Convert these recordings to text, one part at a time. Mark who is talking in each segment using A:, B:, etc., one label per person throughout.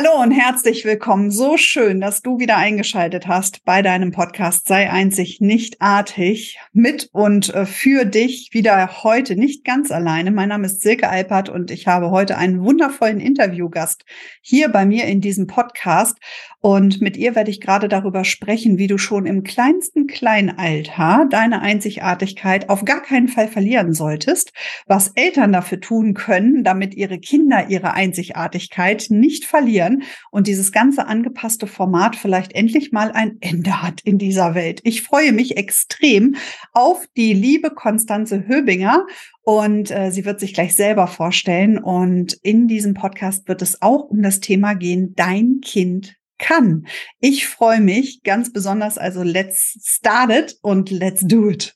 A: Hallo und herzlich willkommen. So schön, dass du wieder eingeschaltet hast bei deinem Podcast Sei einzig nicht artig. Mit und äh, für dich wieder heute nicht ganz alleine. Mein Name ist Silke Alpert und ich habe heute einen wundervollen Interviewgast hier bei mir in diesem Podcast. Und mit ihr werde ich gerade darüber sprechen, wie du schon im kleinsten Kleinalter deine Einzigartigkeit auf gar keinen Fall verlieren solltest, was Eltern dafür tun können, damit ihre Kinder ihre Einzigartigkeit nicht verlieren passieren und dieses ganze angepasste Format vielleicht endlich mal ein Ende hat in dieser Welt. Ich freue mich extrem auf die liebe Konstanze Höbinger und äh, sie wird sich gleich selber vorstellen. Und in diesem Podcast wird es auch um das Thema gehen, dein Kind kann. Ich freue mich ganz besonders. Also let's start it und let's do it.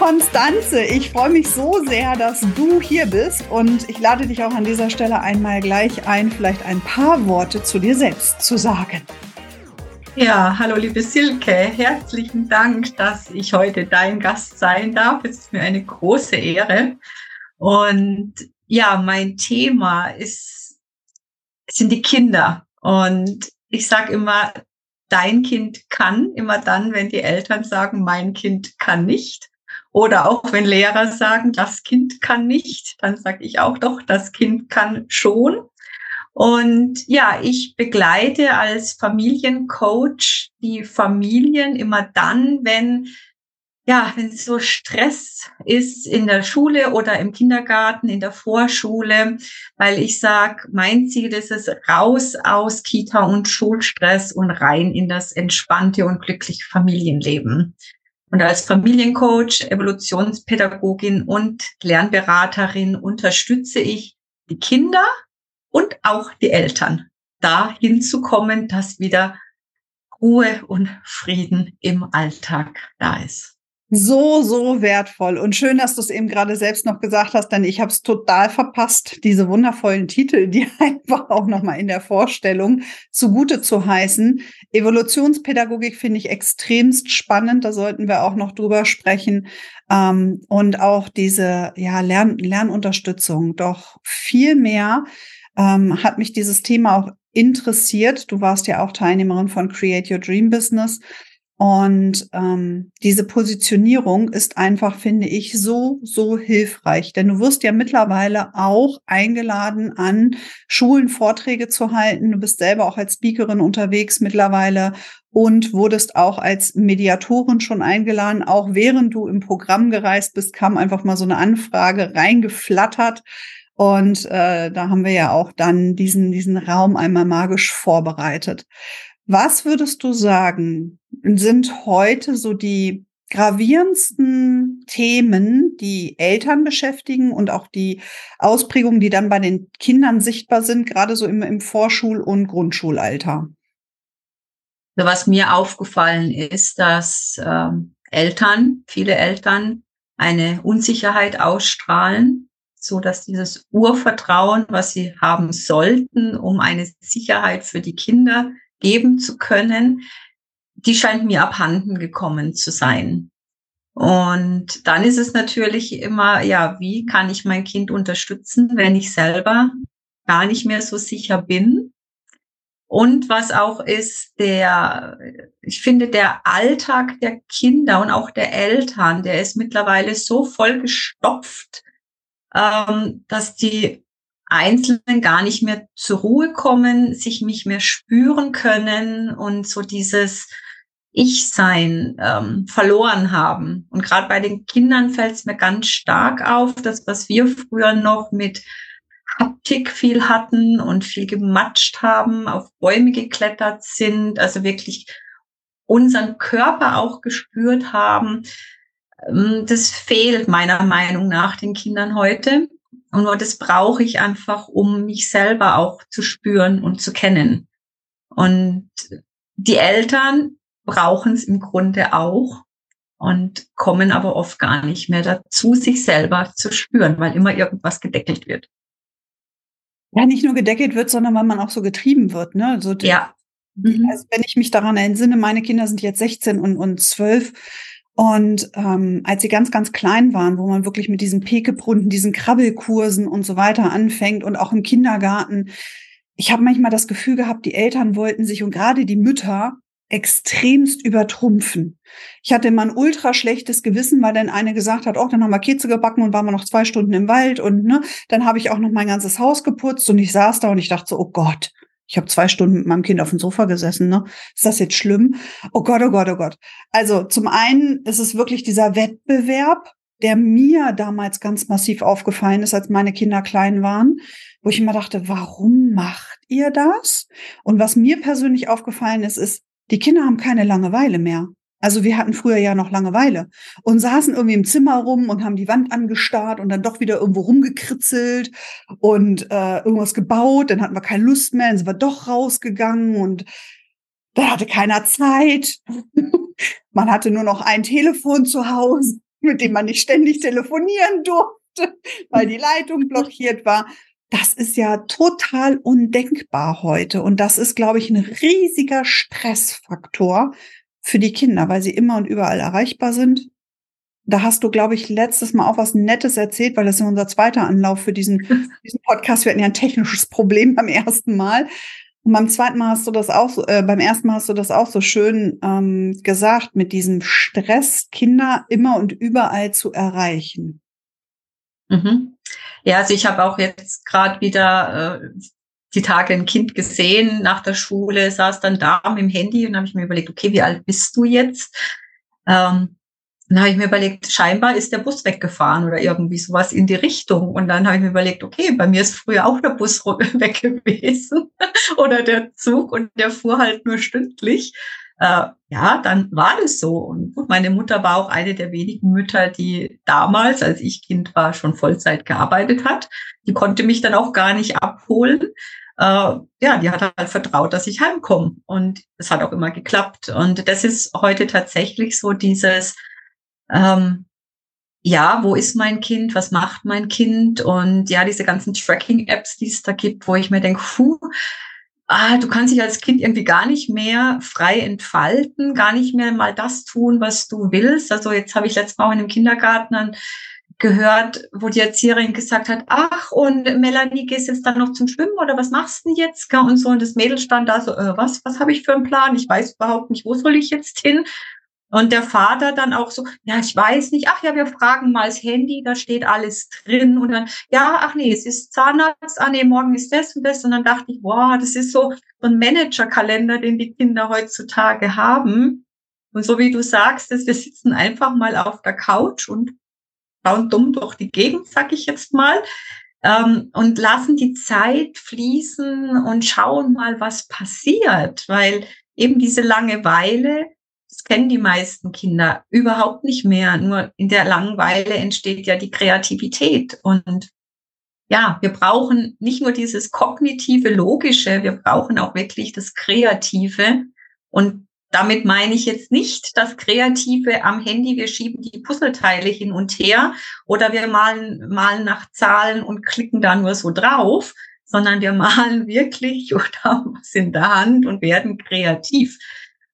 A: Konstanze, ich freue mich so sehr, dass du hier bist und ich lade dich auch an dieser Stelle einmal gleich ein, vielleicht ein paar Worte zu dir selbst zu sagen.
B: Ja, hallo liebe Silke, herzlichen Dank, dass ich heute dein Gast sein darf. Es ist mir eine große Ehre. Und ja, mein Thema ist, sind die Kinder. Und ich sage immer, dein Kind kann, immer dann, wenn die Eltern sagen, mein Kind kann nicht. Oder auch wenn Lehrer sagen, das Kind kann nicht, dann sage ich auch doch, das Kind kann schon. Und ja, ich begleite als Familiencoach die Familien immer dann, wenn ja, wenn so Stress ist in der Schule oder im Kindergarten, in der Vorschule, weil ich sage, mein Ziel ist es, raus aus Kita und Schulstress und rein in das entspannte und glückliche Familienleben. Und als Familiencoach, Evolutionspädagogin und Lernberaterin unterstütze ich die Kinder und auch die Eltern, dahin zu kommen, dass wieder Ruhe und Frieden im Alltag da ist
A: so, so wertvoll. Und schön, dass du es eben gerade selbst noch gesagt hast, denn ich habe es total verpasst, diese wundervollen Titel, die einfach auch nochmal in der Vorstellung zugute zu heißen. Evolutionspädagogik finde ich extremst spannend, da sollten wir auch noch drüber sprechen. Ähm, und auch diese ja, Lern Lernunterstützung. Doch viel mehr ähm, hat mich dieses Thema auch interessiert. Du warst ja auch Teilnehmerin von Create Your Dream Business. Und ähm, diese Positionierung ist einfach, finde ich, so, so hilfreich. Denn du wirst ja mittlerweile auch eingeladen, an Schulen Vorträge zu halten. Du bist selber auch als Speakerin unterwegs mittlerweile und wurdest auch als Mediatorin schon eingeladen. Auch während du im Programm gereist bist, kam einfach mal so eine Anfrage reingeflattert. Und äh, da haben wir ja auch dann diesen, diesen Raum einmal magisch vorbereitet. Was würdest du sagen, sind heute so die gravierendsten Themen, die Eltern beschäftigen und auch die Ausprägungen, die dann bei den Kindern sichtbar sind, gerade so im, im Vorschul- und Grundschulalter?
B: Also was mir aufgefallen ist, dass äh, Eltern, viele Eltern, eine Unsicherheit ausstrahlen, so dass dieses Urvertrauen, was sie haben sollten, um eine Sicherheit für die Kinder geben zu können, die scheint mir abhanden gekommen zu sein. Und dann ist es natürlich immer, ja, wie kann ich mein Kind unterstützen, wenn ich selber gar nicht mehr so sicher bin? Und was auch ist, der, ich finde, der Alltag der Kinder und auch der Eltern, der ist mittlerweile so vollgestopft, ähm, dass die Einzelnen gar nicht mehr zur Ruhe kommen, sich nicht mehr spüren können und so dieses Ich-Sein ähm, verloren haben. Und gerade bei den Kindern fällt es mir ganz stark auf, dass was wir früher noch mit Haptik viel hatten und viel gematscht haben, auf Bäume geklettert sind, also wirklich unseren Körper auch gespürt haben. Ähm, das fehlt meiner Meinung nach den Kindern heute. Und nur das brauche ich einfach, um mich selber auch zu spüren und zu kennen. Und die Eltern brauchen es im Grunde auch und kommen aber oft gar nicht mehr dazu, sich selber zu spüren, weil immer irgendwas gedeckelt wird.
A: Ja, nicht nur gedeckelt wird, sondern weil man auch so getrieben wird. Ne? So
B: ja.
A: Mhm. Also wenn ich mich daran entsinne, meine Kinder sind jetzt 16 und, und 12. Und ähm, als sie ganz, ganz klein waren, wo man wirklich mit diesen Pekebrunnen, diesen Krabbelkursen und so weiter anfängt und auch im Kindergarten, ich habe manchmal das Gefühl gehabt, die Eltern wollten sich und gerade die Mütter extremst übertrumpfen. Ich hatte immer ein ultra schlechtes Gewissen, weil dann eine gesagt hat, oh, dann haben wir Kekse gebacken und waren wir noch zwei Stunden im Wald und ne, dann habe ich auch noch mein ganzes Haus geputzt und ich saß da und ich dachte so, oh Gott, ich habe zwei Stunden mit meinem Kind auf dem Sofa gesessen, ne? Ist das jetzt schlimm? Oh Gott, oh Gott, oh Gott. Also zum einen ist es wirklich dieser Wettbewerb, der mir damals ganz massiv aufgefallen ist, als meine Kinder klein waren, wo ich immer dachte, warum macht ihr das? Und was mir persönlich aufgefallen ist, ist, die Kinder haben keine Langeweile mehr. Also wir hatten früher ja noch Langeweile und saßen irgendwie im Zimmer rum und haben die Wand angestarrt und dann doch wieder irgendwo rumgekritzelt und äh, irgendwas gebaut. Dann hatten wir keine Lust mehr, dann sind wir doch rausgegangen und da hatte keiner Zeit. man hatte nur noch ein Telefon zu Hause, mit dem man nicht ständig telefonieren durfte, weil die Leitung blockiert war. Das ist ja total undenkbar heute. Und das ist, glaube ich, ein riesiger Stressfaktor für die Kinder, weil sie immer und überall erreichbar sind. Da hast du, glaube ich, letztes Mal auch was Nettes erzählt, weil das ist unser zweiter Anlauf für diesen, diesen Podcast. Wir hatten ja ein technisches Problem beim ersten Mal. Und beim zweiten Mal hast du das auch so, äh, beim ersten Mal hast du das auch so schön ähm, gesagt, mit diesem Stress, Kinder immer und überall zu erreichen.
B: Mhm. Ja, also ich habe auch jetzt gerade wieder äh, die Tage ein Kind gesehen nach der Schule, saß dann da mit dem Handy und habe ich mir überlegt, okay, wie alt bist du jetzt? Ähm, dann habe ich mir überlegt, scheinbar ist der Bus weggefahren oder irgendwie sowas in die Richtung. Und dann habe ich mir überlegt, okay, bei mir ist früher auch der Bus weg gewesen oder der Zug und der fuhr halt nur stündlich. Äh, ja, dann war das so. Und gut, meine Mutter war auch eine der wenigen Mütter, die damals, als ich Kind war, schon Vollzeit gearbeitet hat. Die konnte mich dann auch gar nicht abholen äh, ja, die hat halt vertraut, dass ich heimkomme. Und es hat auch immer geklappt. Und das ist heute tatsächlich so dieses, ähm, ja, wo ist mein Kind? Was macht mein Kind? Und ja, diese ganzen Tracking-Apps, die es da gibt, wo ich mir denke, puh, ah, du kannst dich als Kind irgendwie gar nicht mehr frei entfalten, gar nicht mehr mal das tun, was du willst. Also jetzt habe ich letztes Mal auch in einem Kindergarten einen gehört, wo die Erzieherin gesagt hat, ach, und Melanie, gehst jetzt dann noch zum Schwimmen oder was machst du denn jetzt? Und so, und das Mädel stand da so, äh, was, was habe ich für einen Plan? Ich weiß überhaupt nicht, wo soll ich jetzt hin? Und der Vater dann auch so, ja, ich weiß nicht, ach ja, wir fragen mal das Handy, da steht alles drin. Und dann, ja, ach nee, es ist Zahnarzt, ah nee, morgen ist das und das. Und dann dachte ich, wow, das ist so ein Managerkalender, den die Kinder heutzutage haben. Und so wie du sagst, wir sitzen einfach mal auf der Couch und schauen dumm durch die Gegend, sag ich jetzt mal, ähm, und lassen die Zeit fließen und schauen mal, was passiert, weil eben diese Langeweile, das kennen die meisten Kinder überhaupt nicht mehr. Nur in der Langeweile entsteht ja die Kreativität und ja, wir brauchen nicht nur dieses kognitive, logische, wir brauchen auch wirklich das Kreative. Und damit meine ich jetzt nicht das Kreative am Handy, wir schieben die Puzzleteile hin und her oder wir malen, malen nach Zahlen und klicken da nur so drauf, sondern wir malen wirklich oder haben was in der Hand und werden kreativ.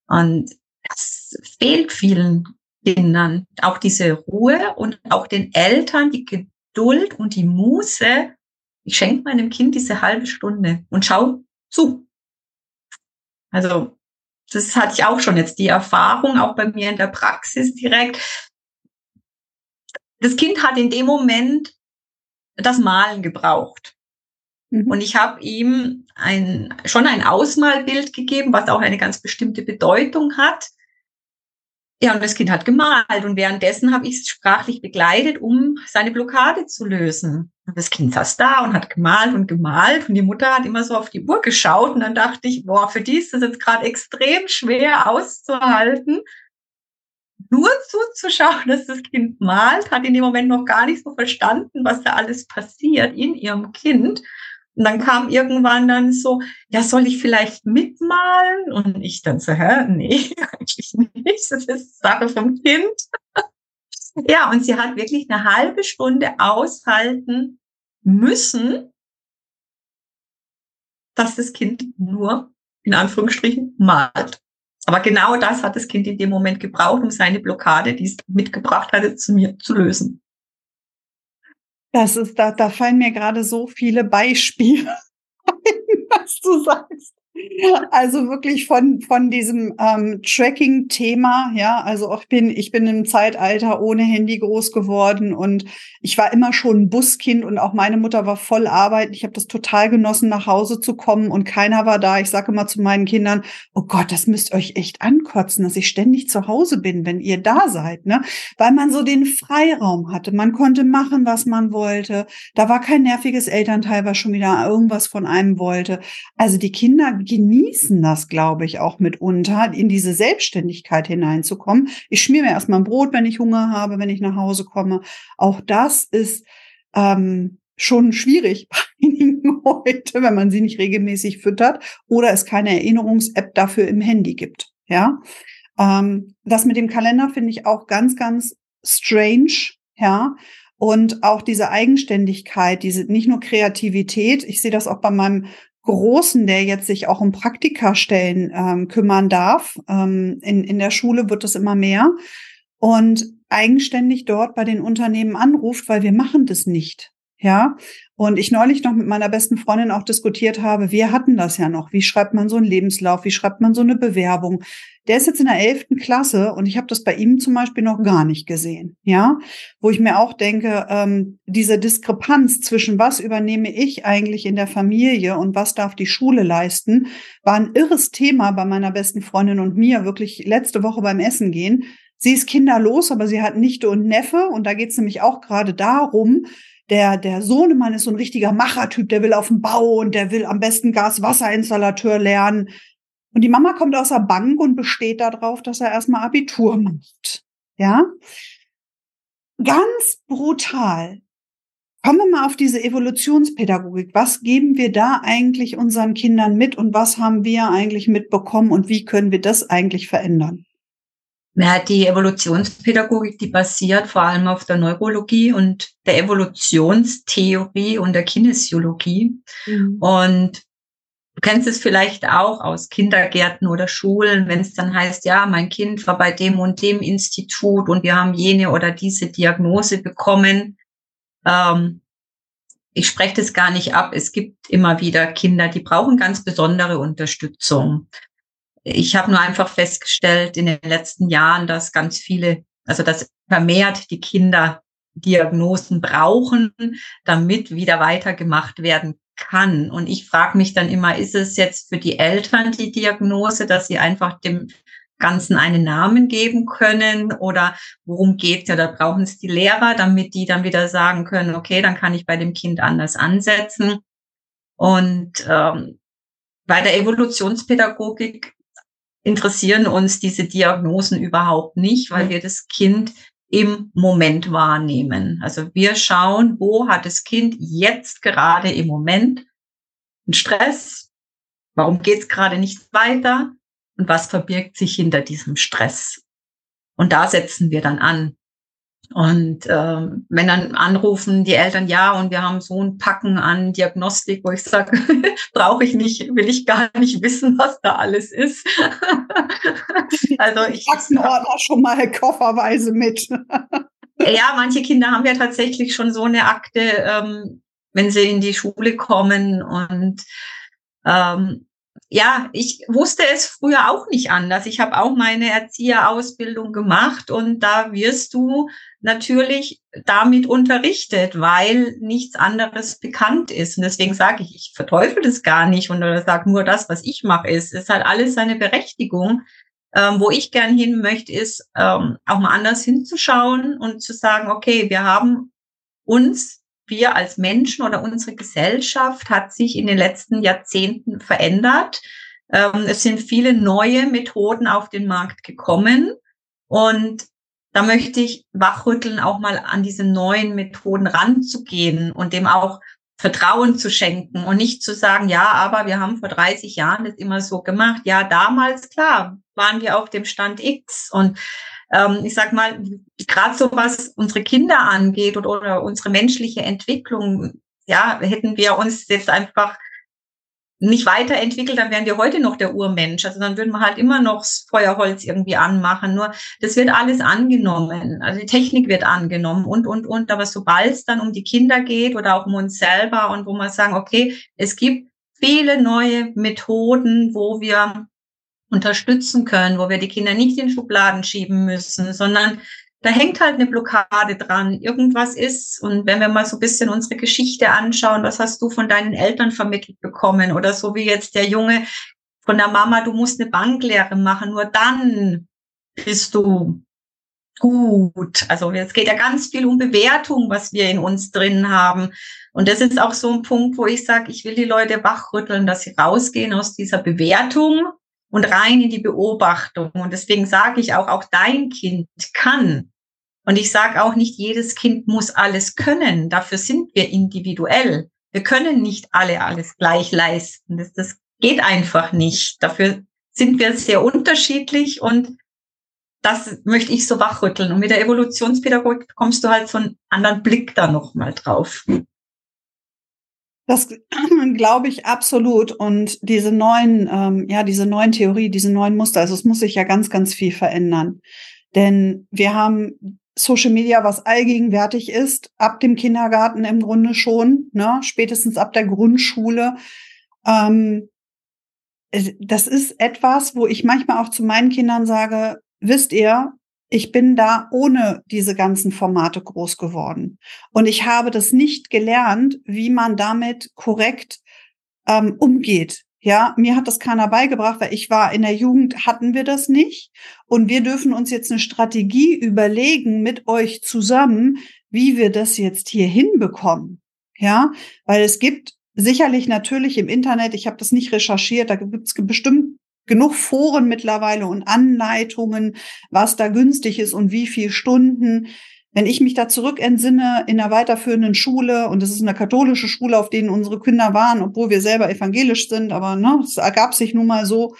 B: Und das fehlt vielen Kindern. Auch diese Ruhe und auch den Eltern die Geduld und die Muße. Ich schenke meinem Kind diese halbe Stunde und schau zu. Also das hatte ich auch schon jetzt die Erfahrung, auch bei mir in der Praxis direkt. Das Kind hat in dem Moment das Malen gebraucht. Mhm. Und ich habe ihm ein, schon ein Ausmalbild gegeben, was auch eine ganz bestimmte Bedeutung hat. Ja, und das Kind hat gemalt und währenddessen habe ich es sprachlich begleitet, um seine Blockade zu lösen. Und das Kind saß da und hat gemalt und gemalt und die Mutter hat immer so auf die Uhr geschaut und dann dachte ich, boah, für die ist das jetzt gerade extrem schwer auszuhalten. Nur zuzuschauen, dass das Kind malt, hat in dem Moment noch gar nicht so verstanden, was da alles passiert in ihrem Kind. Und dann kam irgendwann dann so, ja, soll ich vielleicht mitmalen? Und ich dann so, hä, nee, eigentlich nicht. Das ist Sache vom Kind. ja, und sie hat wirklich eine halbe Stunde aushalten müssen, dass das Kind nur in Anführungsstrichen, malt. Aber genau das hat das Kind in dem Moment gebraucht, um seine Blockade, die es mitgebracht hatte, zu mir zu lösen.
A: Das ist, da, da fallen mir gerade so viele Beispiele was du sagst. Also wirklich von, von diesem ähm, Tracking-Thema, ja, also auch bin, ich bin im Zeitalter ohne Handy groß geworden und ich war immer schon ein Buskind und auch meine Mutter war voll arbeiten. Ich habe das total genossen, nach Hause zu kommen und keiner war da. Ich sage immer zu meinen Kindern, oh Gott, das müsst euch echt ankotzen, dass ich ständig zu Hause bin, wenn ihr da seid, ne? Weil man so den Freiraum hatte. Man konnte machen, was man wollte. Da war kein nerviges Elternteil, was schon wieder irgendwas von einem wollte. Also die Kinder genießen das, glaube ich, auch mitunter, in diese Selbstständigkeit hineinzukommen. Ich schmier mir erstmal ein Brot, wenn ich Hunger habe, wenn ich nach Hause komme. Auch das ist ähm, schon schwierig bei einigen heute, wenn man sie nicht regelmäßig füttert oder es keine Erinnerungs-App dafür im Handy gibt. Ja, ähm, das mit dem Kalender finde ich auch ganz, ganz strange. Ja, und auch diese Eigenständigkeit, diese nicht nur Kreativität. Ich sehe das auch bei meinem Großen, der jetzt sich auch um Praktikastellen ähm, kümmern darf. Ähm, in, in der Schule wird es immer mehr. Und eigenständig dort bei den Unternehmen anruft, weil wir machen das nicht. Ja, und ich neulich noch mit meiner besten Freundin auch diskutiert habe, wir hatten das ja noch. Wie schreibt man so einen Lebenslauf? Wie schreibt man so eine Bewerbung? Der ist jetzt in der elften Klasse und ich habe das bei ihm zum Beispiel noch gar nicht gesehen. Ja, wo ich mir auch denke, ähm, diese Diskrepanz zwischen was übernehme ich eigentlich in der Familie und was darf die Schule leisten, war ein irres Thema bei meiner besten Freundin und mir wirklich letzte Woche beim Essen gehen. Sie ist kinderlos, aber sie hat Nichte und Neffe und da geht es nämlich auch gerade darum, der, der Sohnemann ist so ein richtiger Machertyp, der will auf dem Bau und der will am besten Gas-Wasserinstallateur lernen. Und die Mama kommt aus der Bank und besteht darauf, dass er erstmal Abitur macht. Ja? Ganz brutal. Kommen wir mal auf diese Evolutionspädagogik. Was geben wir da eigentlich unseren Kindern mit und was haben wir eigentlich mitbekommen und wie können wir das eigentlich verändern?
B: Ja, die Evolutionspädagogik, die basiert vor allem auf der Neurologie und der Evolutionstheorie und der Kinesiologie. Mhm. Und du kennst es vielleicht auch aus Kindergärten oder Schulen, wenn es dann heißt, ja, mein Kind war bei dem und dem Institut und wir haben jene oder diese Diagnose bekommen. Ähm, ich spreche das gar nicht ab. Es gibt immer wieder Kinder, die brauchen ganz besondere Unterstützung. Ich habe nur einfach festgestellt in den letzten Jahren, dass ganz viele, also dass vermehrt die Kinder Diagnosen brauchen, damit wieder weitergemacht werden kann. Und ich frage mich dann immer, ist es jetzt für die Eltern die Diagnose, dass sie einfach dem Ganzen einen Namen geben können oder worum geht's ja? Da brauchen es die Lehrer, damit die dann wieder sagen können, okay, dann kann ich bei dem Kind anders ansetzen. Und ähm, bei der Evolutionspädagogik interessieren uns diese Diagnosen überhaupt nicht, weil wir das Kind im Moment wahrnehmen. Also wir schauen, wo hat das Kind jetzt gerade im Moment einen Stress? Warum geht es gerade nicht weiter? Und was verbirgt sich hinter diesem Stress? Und da setzen wir dann an. Und ähm, wenn dann anrufen die Eltern, ja, und wir haben so ein Packen an Diagnostik, wo ich sage, brauche ich nicht, will ich gar nicht wissen, was da alles ist.
A: also ich Aktenordner schon mal kofferweise mit.
B: ja, manche Kinder haben ja tatsächlich schon so eine Akte, ähm, wenn sie in die Schule kommen und ähm, ja, ich wusste es früher auch nicht anders. Ich habe auch meine Erzieherausbildung gemacht und da wirst du natürlich damit unterrichtet, weil nichts anderes bekannt ist. Und deswegen sage ich, ich verteufel das gar nicht und sage nur das, was ich mache, ist. Es hat alles seine Berechtigung. Ähm, wo ich gern hin möchte, ist ähm, auch mal anders hinzuschauen und zu sagen, okay, wir haben uns wir als Menschen oder unsere Gesellschaft hat sich in den letzten Jahrzehnten verändert. Ähm, es sind viele neue Methoden auf den Markt gekommen und da möchte ich wachrütteln, auch mal an diese neuen Methoden ranzugehen und dem auch Vertrauen zu schenken und nicht zu sagen, ja, aber wir haben vor 30 Jahren das immer so gemacht. Ja, damals, klar, waren wir auf dem Stand X und ähm, ich sag mal, gerade so was unsere Kinder angeht oder, oder unsere menschliche Entwicklung, ja, hätten wir uns jetzt einfach nicht weiterentwickelt, dann wären wir heute noch der Urmensch. Also dann würden wir halt immer noch das Feuerholz irgendwie anmachen. Nur das wird alles angenommen. Also die Technik wird angenommen und, und, und. Aber sobald es dann um die Kinder geht oder auch um uns selber und wo wir sagen, okay, es gibt viele neue Methoden, wo wir unterstützen können, wo wir die Kinder nicht in Schubladen schieben müssen, sondern da hängt halt eine Blockade dran. Irgendwas ist. Und wenn wir mal so ein bisschen unsere Geschichte anschauen, was hast du von deinen Eltern vermittelt bekommen? Oder so wie jetzt der Junge von der Mama, du musst eine Banklehre machen, nur dann bist du gut. Also es geht ja ganz viel um Bewertung, was wir in uns drin haben. Und das ist auch so ein Punkt, wo ich sage, ich will die Leute wachrütteln, dass sie rausgehen aus dieser Bewertung und rein in die Beobachtung. Und deswegen sage ich auch, auch dein Kind kann. Und ich sage auch nicht, jedes Kind muss alles können. Dafür sind wir individuell. Wir können nicht alle alles gleich leisten. Das, das geht einfach nicht. Dafür sind wir sehr unterschiedlich und das möchte ich so wachrütteln. Und mit der Evolutionspädagogik kommst du halt so einen anderen Blick da nochmal drauf.
A: Das glaube ich absolut. Und diese neuen, ähm, ja, diese neuen Theorie, diese neuen Muster, also es muss sich ja ganz, ganz viel verändern. Denn wir haben Social Media, was allgegenwärtig ist, ab dem Kindergarten im Grunde schon, ne, spätestens ab der Grundschule. Ähm, das ist etwas, wo ich manchmal auch zu meinen Kindern sage, wisst ihr, ich bin da ohne diese ganzen Formate groß geworden. Und ich habe das nicht gelernt, wie man damit korrekt ähm, umgeht. Ja, mir hat das keiner beigebracht, weil ich war in der Jugend, hatten wir das nicht. Und wir dürfen uns jetzt eine Strategie überlegen mit euch zusammen, wie wir das jetzt hier hinbekommen. Ja, weil es gibt sicherlich natürlich im Internet, ich habe das nicht recherchiert, da gibt es bestimmt genug Foren mittlerweile und Anleitungen, was da günstig ist und wie viel Stunden. Wenn ich mich da zurück entsinne in einer weiterführenden Schule, und das ist eine katholische Schule, auf denen unsere Kinder waren, obwohl wir selber evangelisch sind, aber ne, es ergab sich nun mal so,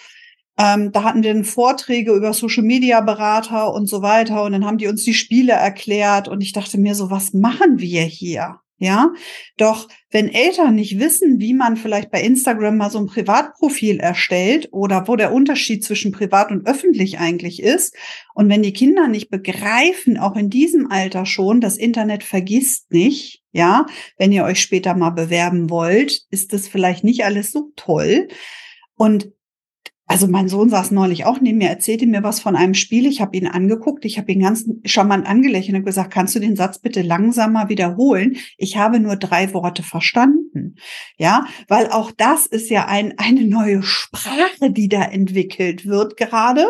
A: ähm, da hatten wir dann Vorträge über Social Media Berater und so weiter. Und dann haben die uns die Spiele erklärt. Und ich dachte mir so, was machen wir hier? Ja, doch wenn Eltern nicht wissen, wie man vielleicht bei Instagram mal so ein Privatprofil erstellt oder wo der Unterschied zwischen privat und öffentlich eigentlich ist, und wenn die Kinder nicht begreifen, auch in diesem Alter schon, das Internet vergisst nicht, ja, wenn ihr euch später mal bewerben wollt, ist das vielleicht nicht alles so toll. Und also mein Sohn saß neulich auch neben mir, erzählte mir was von einem Spiel. Ich habe ihn angeguckt, ich habe ihn ganz charmant angelächelt und gesagt, kannst du den Satz bitte langsamer wiederholen? Ich habe nur drei Worte verstanden. Ja, weil auch das ist ja ein, eine neue Sprache, die da entwickelt wird gerade.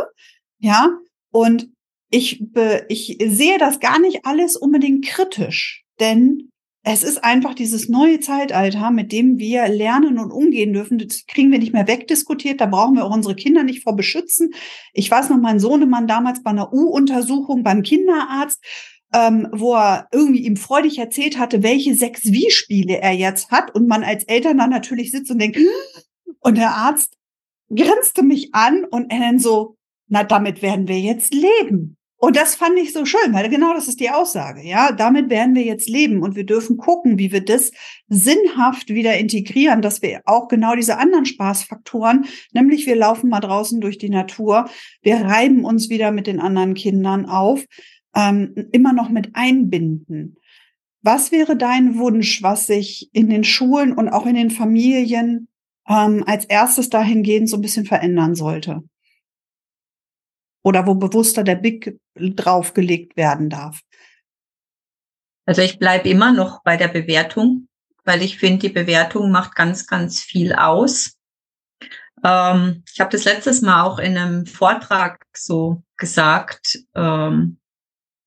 A: Ja, und ich, ich sehe das gar nicht alles unbedingt kritisch, denn es ist einfach dieses neue Zeitalter, mit dem wir lernen und umgehen dürfen. Das kriegen wir nicht mehr wegdiskutiert. Da brauchen wir auch unsere Kinder nicht vor beschützen. Ich weiß noch, mein Sohnemann damals bei einer U-Untersuchung beim Kinderarzt, ähm, wo er irgendwie ihm freudig erzählt hatte, welche sechs Wie-Spiele er jetzt hat. Und man als Eltern dann natürlich sitzt und denkt, und der Arzt grinste mich an und er dann so, na, damit werden wir jetzt leben. Und das fand ich so schön, weil genau das ist die Aussage. Ja, damit werden wir jetzt leben und wir dürfen gucken, wie wir das sinnhaft wieder integrieren, dass wir auch genau diese anderen Spaßfaktoren, nämlich wir laufen mal draußen durch die Natur, wir reiben uns wieder mit den anderen Kindern auf, ähm, immer noch mit einbinden. Was wäre dein Wunsch, was sich in den Schulen und auch in den Familien ähm, als erstes dahingehend so ein bisschen verändern sollte? oder wo bewusster der Blick draufgelegt werden darf?
B: Also ich bleibe immer noch bei der Bewertung, weil ich finde, die Bewertung macht ganz, ganz viel aus. Ähm, ich habe das letztes Mal auch in einem Vortrag so gesagt, ähm,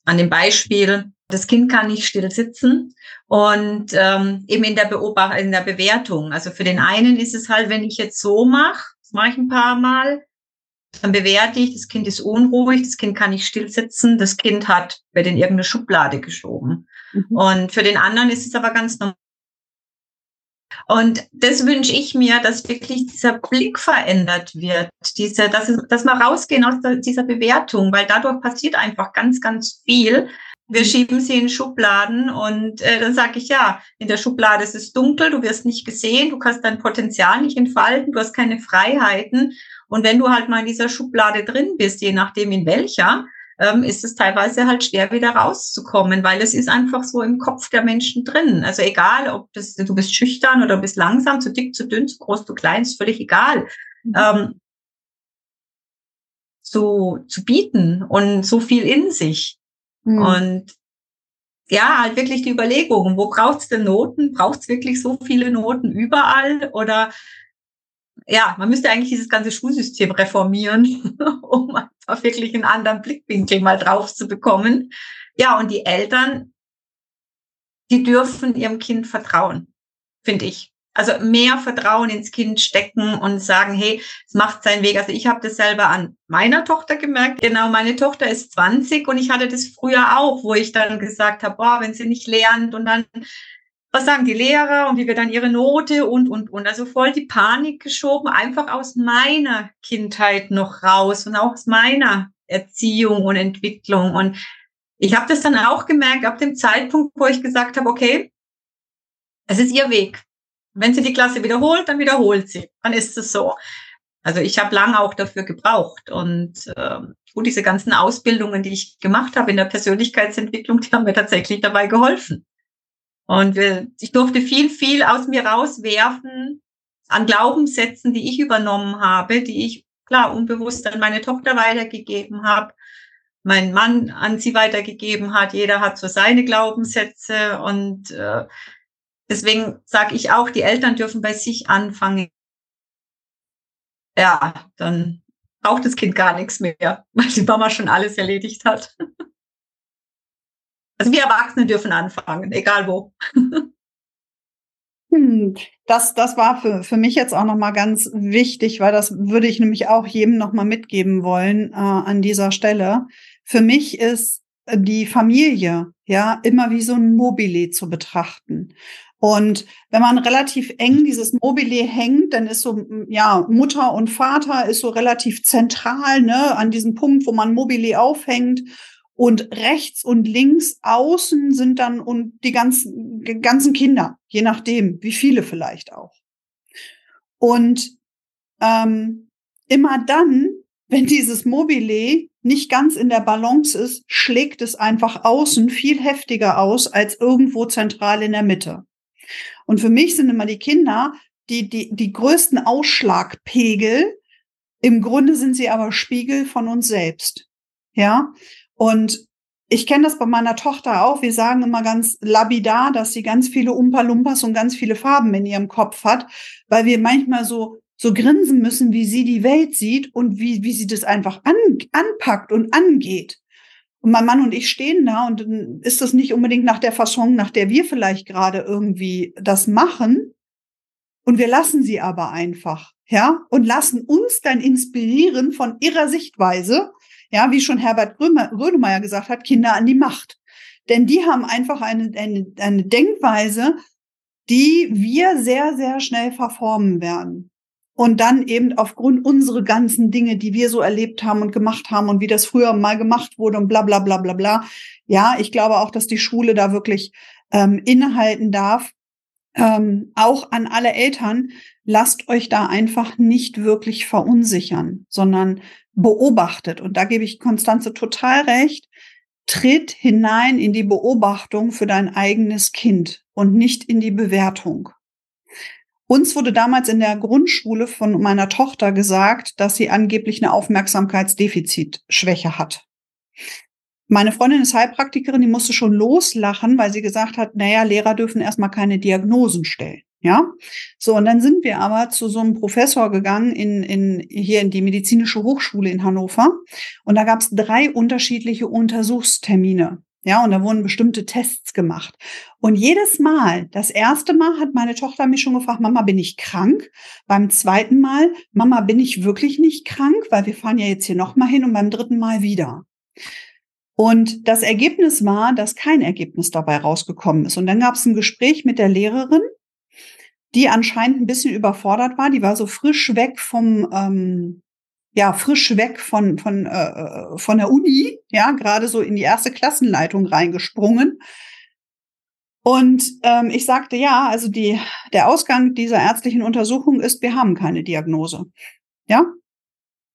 B: an dem Beispiel, das Kind kann nicht still sitzen und ähm, eben in der Beobachtung, in der Bewertung. Also für den einen ist es halt, wenn ich jetzt so mache, das mache ich ein paar Mal, dann bewerte ich, das Kind ist unruhig, das Kind kann nicht still sitzen, das Kind hat, wird in irgendeine Schublade geschoben. Mhm. Und für den anderen ist es aber ganz normal. Und das wünsche ich mir, dass wirklich dieser Blick verändert wird, diese, dass, es, dass wir rausgehen aus dieser Bewertung, weil dadurch passiert einfach ganz, ganz viel. Wir schieben sie in Schubladen und äh, dann sage ich, ja, in der Schublade ist es dunkel, du wirst nicht gesehen, du kannst dein Potenzial nicht entfalten, du hast keine Freiheiten. Und wenn du halt mal in dieser Schublade drin bist, je nachdem in welcher, ähm, ist es teilweise halt schwer wieder rauszukommen, weil es ist einfach so im Kopf der Menschen drin. Also egal, ob das, du bist schüchtern oder bist langsam, zu dick, zu dünn, zu groß, zu klein, ist völlig egal. Mhm. Ähm, zu, zu bieten und so viel in sich. Mhm. Und ja, halt wirklich die Überlegung, wo braucht's denn Noten? Braucht's wirklich so viele Noten überall? Oder ja, man müsste eigentlich dieses ganze Schulsystem reformieren, um einfach wirklich einen anderen Blickwinkel mal drauf zu bekommen. Ja, und die Eltern, die dürfen ihrem Kind vertrauen, finde ich. Also mehr Vertrauen ins Kind stecken und sagen, hey, es macht seinen Weg. Also ich habe das selber an meiner Tochter gemerkt. Genau, meine Tochter ist 20 und ich hatte das früher auch, wo ich dann gesagt habe, boah, wenn sie nicht lernt und dann was sagen die Lehrer und wie wir dann ihre Note und, und, und. Also voll die Panik geschoben, einfach aus meiner Kindheit noch raus und auch aus meiner Erziehung und Entwicklung. Und ich habe das dann auch gemerkt, ab dem Zeitpunkt, wo ich gesagt habe, okay, es ist ihr Weg. Wenn sie die Klasse wiederholt, dann wiederholt sie. Dann ist es so. Also ich habe lange auch dafür gebraucht. Und äh, gut, diese ganzen Ausbildungen, die ich gemacht habe in der Persönlichkeitsentwicklung, die haben mir tatsächlich dabei geholfen. Und wir, ich durfte viel, viel aus mir rauswerfen an Glaubenssätzen, die ich übernommen habe, die ich klar unbewusst an meine Tochter weitergegeben habe, mein Mann an sie weitergegeben hat. Jeder hat so seine Glaubenssätze und äh, deswegen sage ich auch, die Eltern dürfen bei sich anfangen. Ja, dann braucht das Kind gar nichts mehr, weil die Mama schon alles erledigt hat. Also wir Erwachsene dürfen anfangen, egal wo.
A: Hm, das, das war für, für mich jetzt auch nochmal ganz wichtig, weil das würde ich nämlich auch jedem nochmal mitgeben wollen äh, an dieser Stelle. Für mich ist die Familie ja immer wie so ein Mobile zu betrachten. Und wenn man relativ eng dieses Mobile hängt, dann ist so, ja, Mutter und Vater ist so relativ zentral, ne, an diesem Punkt, wo man Mobile aufhängt. Und rechts und links außen sind dann und die ganzen, ganzen Kinder, je nachdem, wie viele vielleicht auch. Und ähm, immer dann, wenn dieses Mobile nicht ganz in der Balance ist, schlägt es einfach außen viel heftiger aus als irgendwo zentral in der Mitte. Und für mich sind immer die Kinder die, die, die größten Ausschlagpegel. Im Grunde sind sie aber Spiegel von uns selbst. Ja, und ich kenne das bei meiner Tochter auch. Wir sagen immer ganz labidar, dass sie ganz viele Umpa-Lumpas und ganz viele Farben in ihrem Kopf hat, weil wir manchmal so so grinsen müssen, wie sie die Welt sieht und wie, wie sie das einfach an, anpackt und angeht. Und mein Mann und ich stehen da und dann ist das nicht unbedingt nach der Fasson, nach der wir vielleicht gerade irgendwie das machen. Und wir lassen sie aber einfach, ja, und lassen uns dann inspirieren von ihrer Sichtweise ja, wie schon Herbert Grönemeyer gesagt hat, Kinder an die Macht. Denn die haben einfach eine, eine, eine Denkweise, die wir sehr, sehr schnell verformen werden. Und dann eben aufgrund unserer ganzen Dinge, die wir so erlebt haben und gemacht haben und wie das früher mal gemacht wurde und bla bla bla bla bla. Ja, ich glaube auch, dass die Schule da wirklich ähm, innehalten darf. Ähm, auch an alle Eltern, lasst euch da einfach nicht wirklich verunsichern, sondern beobachtet. Und da gebe ich Konstanze total recht. Tritt hinein in die Beobachtung für dein eigenes Kind und nicht in die Bewertung. Uns wurde damals in der Grundschule von meiner Tochter gesagt, dass sie angeblich eine Aufmerksamkeitsdefizitschwäche hat. Meine Freundin ist Heilpraktikerin, die musste schon loslachen, weil sie gesagt hat, naja, Lehrer dürfen erstmal keine Diagnosen stellen. Ja, so und dann sind wir aber zu so einem Professor gegangen in, in hier in die medizinische Hochschule in Hannover und da gab es drei unterschiedliche Untersuchstermine. Ja, und da wurden bestimmte Tests gemacht. Und jedes Mal, das erste Mal hat meine Tochter mich schon gefragt, Mama, bin ich krank? Beim zweiten Mal, Mama, bin ich wirklich nicht krank? Weil wir fahren ja jetzt hier nochmal hin und beim dritten Mal wieder. Und das Ergebnis war, dass kein Ergebnis dabei rausgekommen ist. Und dann gab es ein Gespräch mit der Lehrerin die anscheinend ein bisschen überfordert war. Die war so frisch weg vom, ähm, ja frisch weg von von äh, von der Uni, ja gerade so in die erste Klassenleitung reingesprungen. Und ähm, ich sagte ja, also die der Ausgang dieser ärztlichen Untersuchung ist, wir haben keine Diagnose. Ja,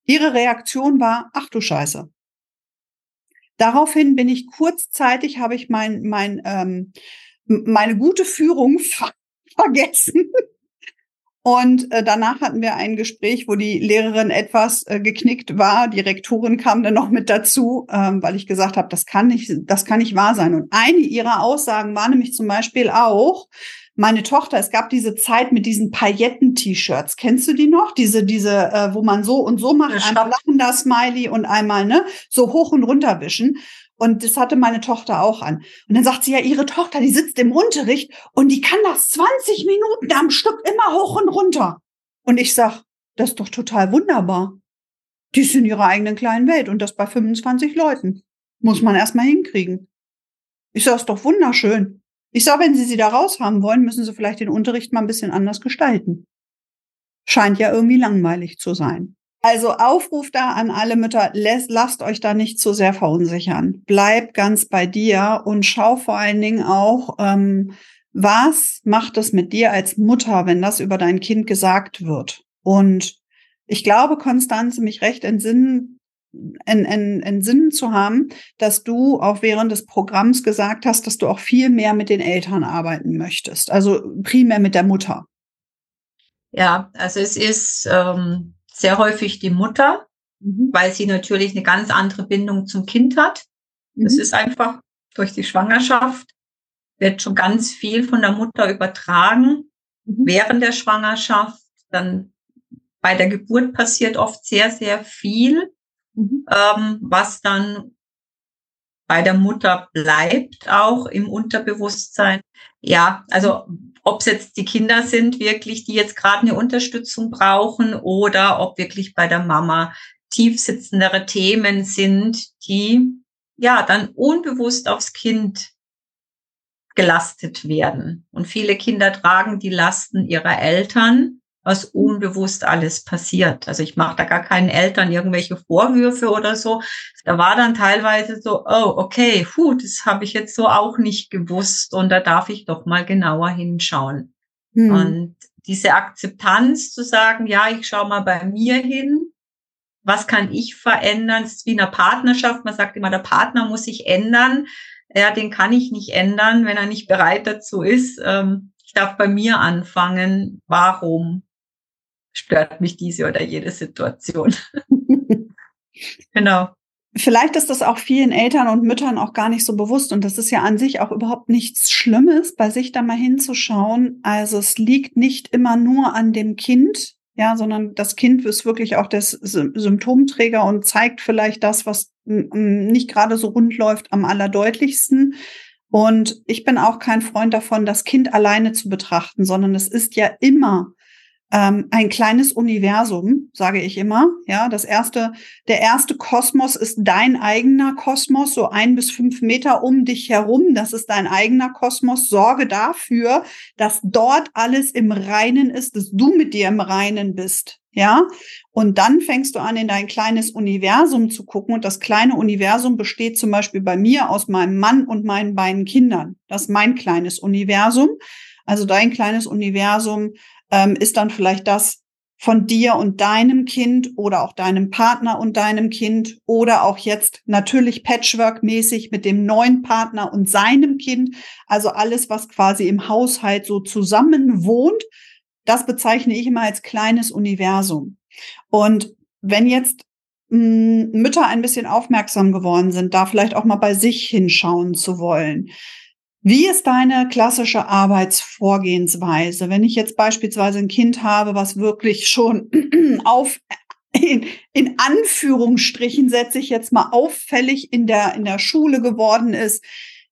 A: ihre Reaktion war, ach du Scheiße. Daraufhin bin ich kurzzeitig habe ich mein mein ähm, meine gute Führung ver vergessen und äh, danach hatten wir ein Gespräch, wo die Lehrerin etwas äh, geknickt war. Die Rektorin kam dann noch mit dazu, ähm, weil ich gesagt habe, das kann nicht, das kann nicht wahr sein. Und eine ihrer Aussagen war nämlich zum Beispiel auch, meine Tochter, es gab diese Zeit mit diesen Pailletten-T-Shirts. Kennst du die noch? Diese, diese, äh, wo man so und so macht, einmal lachender Smiley und einmal ne so hoch und runter wischen. Und das hatte meine Tochter auch an. Und dann sagt sie ja, ihre Tochter, die sitzt im Unterricht und die kann das 20 Minuten am Stück immer hoch und runter. Und ich sag, das ist doch total wunderbar. Die ist in ihrer eigenen kleinen Welt und das bei 25 Leuten. Muss man erstmal hinkriegen. Ich sag, ist doch wunderschön. Ich sag, wenn Sie sie da raus haben wollen, müssen Sie vielleicht den Unterricht mal ein bisschen anders gestalten. Scheint ja irgendwie langweilig zu sein. Also Aufruf da an alle Mütter, lasst euch da nicht zu sehr verunsichern. Bleib ganz bei dir und schau vor allen Dingen auch, ähm, was macht es mit dir als Mutter, wenn das über dein Kind gesagt wird? Und ich glaube, Konstanze, mich recht entsinnen, in, in, in Sinnen zu haben, dass du auch während des Programms gesagt hast, dass du auch viel mehr mit den Eltern arbeiten möchtest, also primär mit der Mutter.
B: Ja, also es ist ähm, sehr häufig die Mutter, mhm. weil sie natürlich eine ganz andere Bindung zum Kind hat. Das mhm. ist einfach durch die Schwangerschaft wird schon ganz viel von der Mutter übertragen mhm. während der Schwangerschaft. Dann bei der Geburt passiert oft sehr, sehr viel, mhm. ähm, was dann bei der Mutter bleibt, auch im Unterbewusstsein. Ja, also ob es jetzt die Kinder sind, wirklich, die jetzt gerade eine Unterstützung brauchen oder ob wirklich bei der Mama tiefsitzendere Themen sind, die ja dann unbewusst aufs Kind gelastet werden. Und viele Kinder tragen die Lasten ihrer Eltern was unbewusst alles passiert. Also ich mache da gar keinen Eltern irgendwelche Vorwürfe oder so. Da war dann teilweise so, oh, okay, puh, das habe ich jetzt so auch nicht gewusst und da darf ich doch mal genauer hinschauen. Hm. Und diese Akzeptanz zu sagen, ja, ich schaue mal bei mir hin, was kann ich verändern? Es ist wie in einer Partnerschaft. Man sagt immer, der Partner muss sich ändern. Ja, den kann ich nicht ändern, wenn er nicht bereit dazu ist. Ähm, ich darf bei mir anfangen. Warum stört mich diese oder jede Situation. genau.
A: Vielleicht ist das auch vielen Eltern und Müttern auch gar nicht so bewusst. Und das ist ja an sich auch überhaupt nichts Schlimmes, bei sich da mal hinzuschauen. Also es liegt nicht immer nur an dem Kind, ja, sondern das Kind ist wirklich auch das Symptomträger und zeigt vielleicht das, was nicht gerade so rund läuft, am allerdeutlichsten. Und ich bin auch kein Freund davon, das Kind alleine zu betrachten, sondern es ist ja immer ähm, ein kleines Universum, sage ich immer. Ja, das erste, der erste Kosmos ist dein eigener Kosmos, so ein bis fünf Meter um dich herum. Das ist dein eigener Kosmos. Sorge dafür, dass dort alles im Reinen ist, dass du mit dir im Reinen bist. Ja, und dann fängst du an, in dein kleines Universum zu gucken. Und das kleine Universum besteht zum Beispiel bei mir aus meinem Mann und meinen beiden Kindern. Das ist mein kleines Universum. Also dein kleines Universum ähm, ist dann vielleicht das von dir und deinem Kind oder auch deinem Partner und deinem Kind oder auch jetzt natürlich Patchwork-mäßig mit dem neuen Partner und seinem Kind. Also alles, was quasi im Haushalt so zusammen wohnt, das bezeichne ich immer als kleines Universum. Und wenn jetzt hm, Mütter ein bisschen aufmerksam geworden sind, da vielleicht auch mal bei sich hinschauen zu wollen, wie ist deine klassische Arbeitsvorgehensweise? Wenn ich jetzt beispielsweise ein Kind habe, was wirklich schon auf in, in Anführungsstrichen setze ich jetzt mal auffällig in der, in der Schule geworden ist.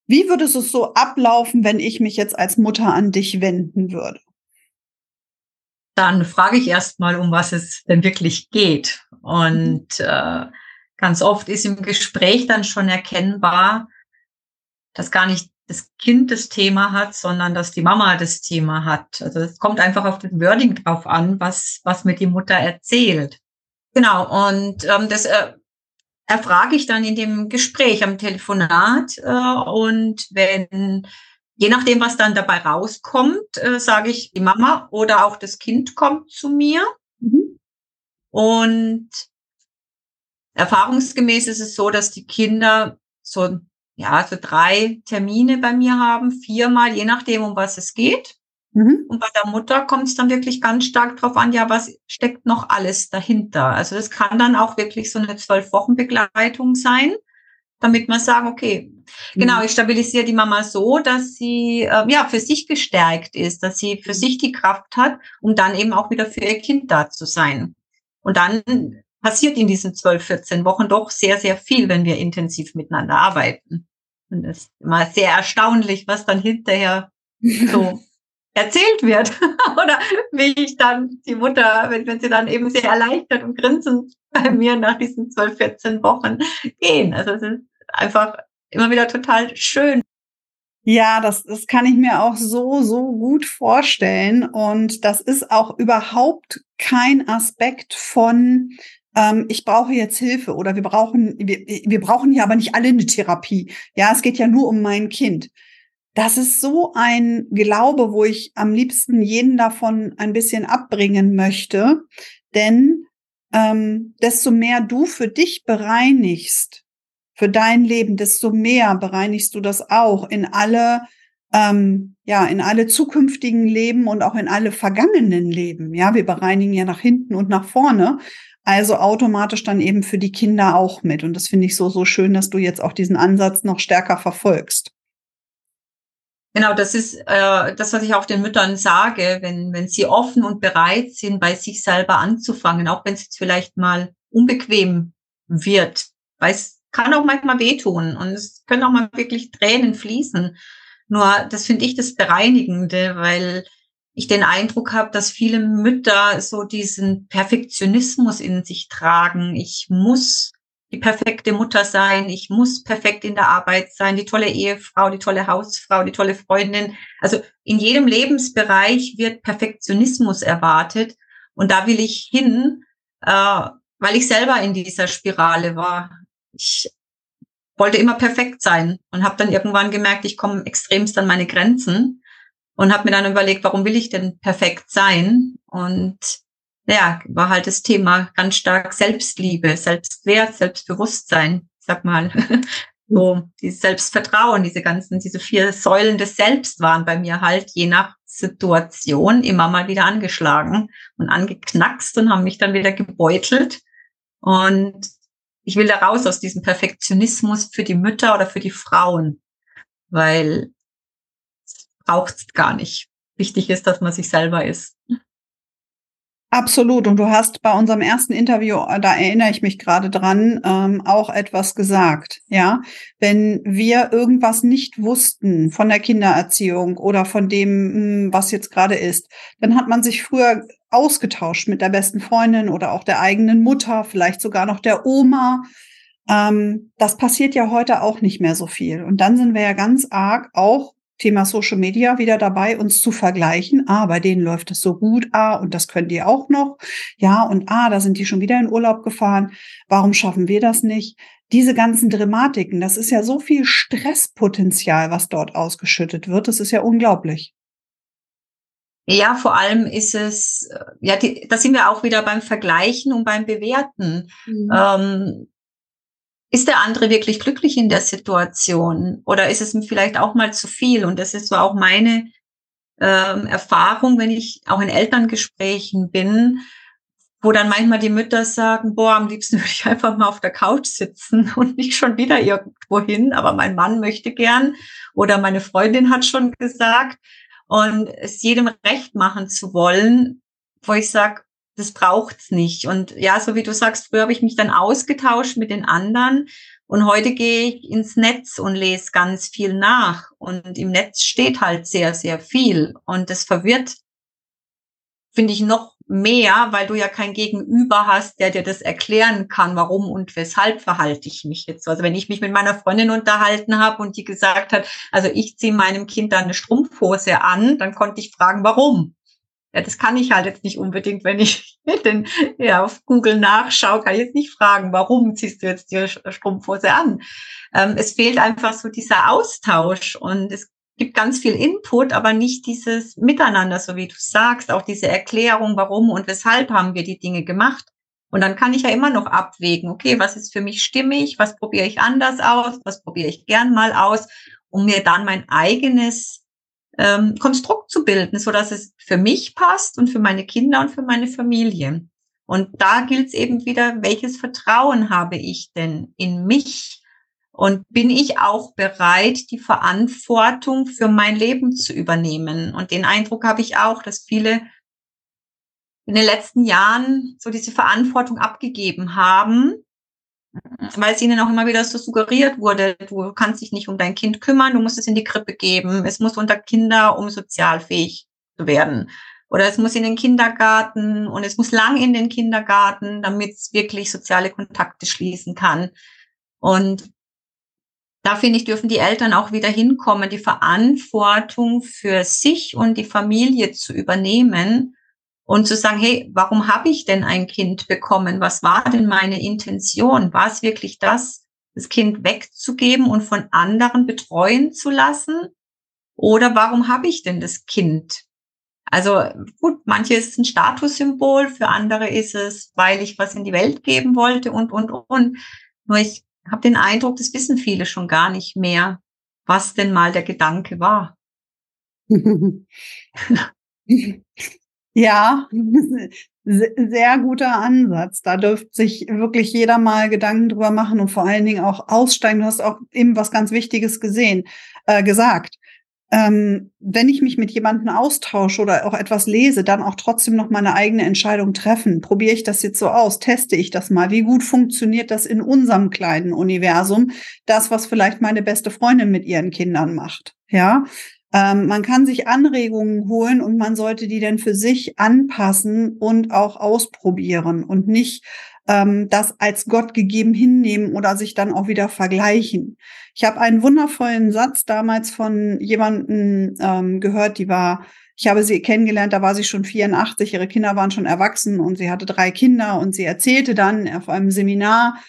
A: Wie würde es so ablaufen, wenn ich mich jetzt als Mutter an dich wenden würde?
B: Dann frage ich erst mal, um was es denn wirklich geht. Und äh, ganz oft ist im Gespräch dann schon erkennbar, dass gar nicht das Kind das Thema hat, sondern dass die Mama das Thema hat. Also es kommt einfach auf das Wording drauf an, was, was mir die Mutter erzählt. Genau, und ähm, das äh, erfrage ich dann in dem Gespräch am Telefonat. Äh, und wenn, je nachdem, was dann dabei rauskommt, äh, sage ich, die Mama oder auch das Kind kommt zu mir. Mhm. Und erfahrungsgemäß ist es so, dass die Kinder so, ja, so drei Termine bei mir haben, viermal, je nachdem, um was es geht. Mhm. Und bei der Mutter kommt es dann wirklich ganz stark drauf an, ja, was steckt noch alles dahinter? Also das kann dann auch wirklich so eine zwölf Wochen Begleitung sein, damit man sagen, okay, mhm. genau, ich stabilisiere die Mama so, dass sie äh, ja für sich gestärkt ist, dass sie für sich die Kraft hat, um dann eben auch wieder für ihr Kind da zu sein. Und dann passiert in diesen zwölf, 14 Wochen doch sehr, sehr viel, wenn wir intensiv miteinander arbeiten. Und es ist immer sehr erstaunlich, was dann hinterher so erzählt wird. Oder wie ich dann die Mutter, wenn, wenn sie dann eben sehr erleichtert und grinsend bei mir nach diesen 12, 14 Wochen gehen. Also es ist einfach immer wieder total schön.
A: Ja, das, das kann ich mir auch so, so gut vorstellen. Und das ist auch überhaupt kein Aspekt von, ähm, ich brauche jetzt Hilfe oder wir brauchen, wir, wir brauchen ja aber nicht alle eine Therapie. Ja, es geht ja nur um mein Kind. Das ist so ein Glaube, wo ich am liebsten jeden davon ein bisschen abbringen möchte. Denn ähm, desto mehr du für dich bereinigst, für dein Leben, desto mehr bereinigst du das auch in alle, ähm, ja, in alle zukünftigen Leben und auch in alle vergangenen Leben. Ja, wir bereinigen ja nach hinten und nach vorne. Also automatisch dann eben für die Kinder auch mit. Und das finde ich so, so schön, dass du jetzt auch diesen Ansatz noch stärker verfolgst.
B: Genau, das ist äh, das, was ich auch den Müttern sage, wenn, wenn sie offen und bereit sind, bei sich selber anzufangen, auch wenn es jetzt vielleicht mal unbequem wird, weil es kann auch manchmal wehtun und es können auch mal wirklich Tränen fließen. Nur das finde ich das Bereinigende, weil ich den Eindruck habe, dass viele Mütter so diesen Perfektionismus in sich tragen. Ich muss die perfekte Mutter sein, ich muss perfekt in der Arbeit sein, die tolle Ehefrau, die tolle Hausfrau, die tolle Freundin. Also in jedem Lebensbereich wird Perfektionismus erwartet. Und da will ich hin, äh, weil ich selber in dieser Spirale war. Ich wollte immer perfekt sein und habe dann irgendwann gemerkt, ich komme extremst an meine Grenzen und habe mir dann überlegt, warum will ich denn perfekt sein? Und ja, war halt das Thema ganz stark Selbstliebe, Selbstwert, Selbstbewusstsein, sag mal. so, dieses Selbstvertrauen, diese ganzen, diese vier Säulen des Selbst waren bei mir halt je nach Situation immer mal wieder angeschlagen und angeknackst und haben mich dann wieder gebeutelt. Und ich will da raus aus diesem Perfektionismus für die Mütter oder für die Frauen, weil es braucht gar nicht. Wichtig ist, dass man sich selber ist.
A: Absolut. Und du hast bei unserem ersten Interview, äh, da erinnere ich mich gerade dran, ähm, auch etwas gesagt. Ja, wenn wir irgendwas nicht wussten von der Kindererziehung oder von dem, hm, was jetzt gerade ist, dann hat man sich früher ausgetauscht mit der besten Freundin oder auch der eigenen Mutter, vielleicht sogar noch der Oma. Ähm, das passiert ja heute auch nicht mehr so viel. Und dann sind wir ja ganz arg auch Thema Social Media wieder dabei, uns zu vergleichen. Ah, bei denen läuft es so gut. Ah, und das können die auch noch. Ja, und ah, da sind die schon wieder in Urlaub gefahren. Warum schaffen wir das nicht? Diese ganzen Dramatiken, das ist ja so viel Stresspotenzial, was dort ausgeschüttet wird. Das ist ja unglaublich.
B: Ja, vor allem ist es, äh, ja, die, da sind wir auch wieder beim Vergleichen und beim Bewerten. Mhm. Ähm, ist der andere wirklich glücklich in der Situation? Oder ist es ihm vielleicht auch mal zu viel? Und das ist so auch meine ähm, Erfahrung, wenn ich auch in Elterngesprächen bin, wo dann manchmal die Mütter sagen, boah, am liebsten würde ich einfach mal auf der Couch sitzen und nicht schon wieder irgendwo hin, aber mein Mann möchte gern oder meine Freundin hat schon gesagt. Und es jedem recht machen zu wollen, wo ich sage, das braucht's nicht. Und ja, so wie du sagst, früher habe ich mich dann ausgetauscht mit den anderen und heute gehe ich ins Netz und lese ganz viel nach. Und im Netz steht halt sehr, sehr viel. Und das verwirrt, finde ich, noch mehr, weil du ja kein Gegenüber hast, der dir das erklären kann, warum und weshalb verhalte ich mich jetzt. Also wenn ich mich mit meiner Freundin unterhalten habe und die gesagt hat, also ich ziehe meinem Kind da eine Strumpfhose an, dann konnte ich fragen, warum. Ja, das kann ich halt jetzt nicht unbedingt, wenn ich den, ja, auf Google nachschaue, kann ich jetzt nicht fragen, warum ziehst du jetzt die Strumpfhose an? Ähm, es fehlt einfach so dieser Austausch und es gibt ganz viel Input, aber nicht dieses Miteinander, so wie du sagst, auch diese Erklärung, warum und weshalb haben wir die Dinge gemacht. Und dann kann ich ja immer noch abwägen, okay, was ist für mich stimmig, was probiere ich anders aus, was probiere ich gern mal aus, um mir dann mein eigenes ähm, Konstrukt zu bilden, so dass es für mich passt und für meine Kinder und für meine Familie. Und da gilt es eben wieder, welches Vertrauen habe ich denn in mich? Und bin ich auch bereit, die Verantwortung für mein Leben zu übernehmen? Und den Eindruck habe ich auch, dass viele in den letzten Jahren so diese Verantwortung abgegeben haben, weil es ihnen auch immer wieder so suggeriert wurde, du kannst dich nicht um dein Kind kümmern, du musst es in die Krippe geben, es muss unter Kinder, um sozialfähig zu werden. Oder es muss in den Kindergarten und es muss lang in den Kindergarten, damit es wirklich soziale Kontakte schließen kann. Und da finde ich, dürfen die Eltern auch wieder hinkommen, die Verantwortung für sich und die Familie zu übernehmen und zu sagen, hey, warum habe ich denn ein Kind bekommen? Was war denn meine Intention? War es wirklich das, das Kind wegzugeben und von anderen betreuen zu lassen? Oder warum habe ich denn das Kind? Also gut, manche ist es ein Statussymbol, für andere ist es, weil ich was in die Welt geben wollte und, und, und. Nur ich habe den Eindruck, das wissen viele schon gar nicht mehr, was denn mal der Gedanke war.
A: Ja, sehr guter Ansatz. Da dürfte sich wirklich jeder mal Gedanken drüber machen und vor allen Dingen auch aussteigen. Du hast auch eben was ganz Wichtiges gesehen, äh, gesagt. Ähm, wenn ich mich mit jemandem austausche oder auch etwas lese, dann auch trotzdem noch meine eigene Entscheidung treffen. Probiere ich das jetzt so aus? Teste ich das mal? Wie gut funktioniert das in unserem kleinen Universum? Das, was vielleicht meine beste Freundin mit ihren Kindern macht. Ja, ähm, man kann sich Anregungen holen und man sollte die dann für sich anpassen und auch ausprobieren und nicht ähm, das als Gott gegeben hinnehmen oder sich dann auch wieder vergleichen. Ich habe einen wundervollen Satz damals von jemandem ähm, gehört, die war ich habe sie kennengelernt, da war sie schon 84, ihre Kinder waren schon erwachsen und sie hatte drei Kinder und sie erzählte dann auf einem Seminar,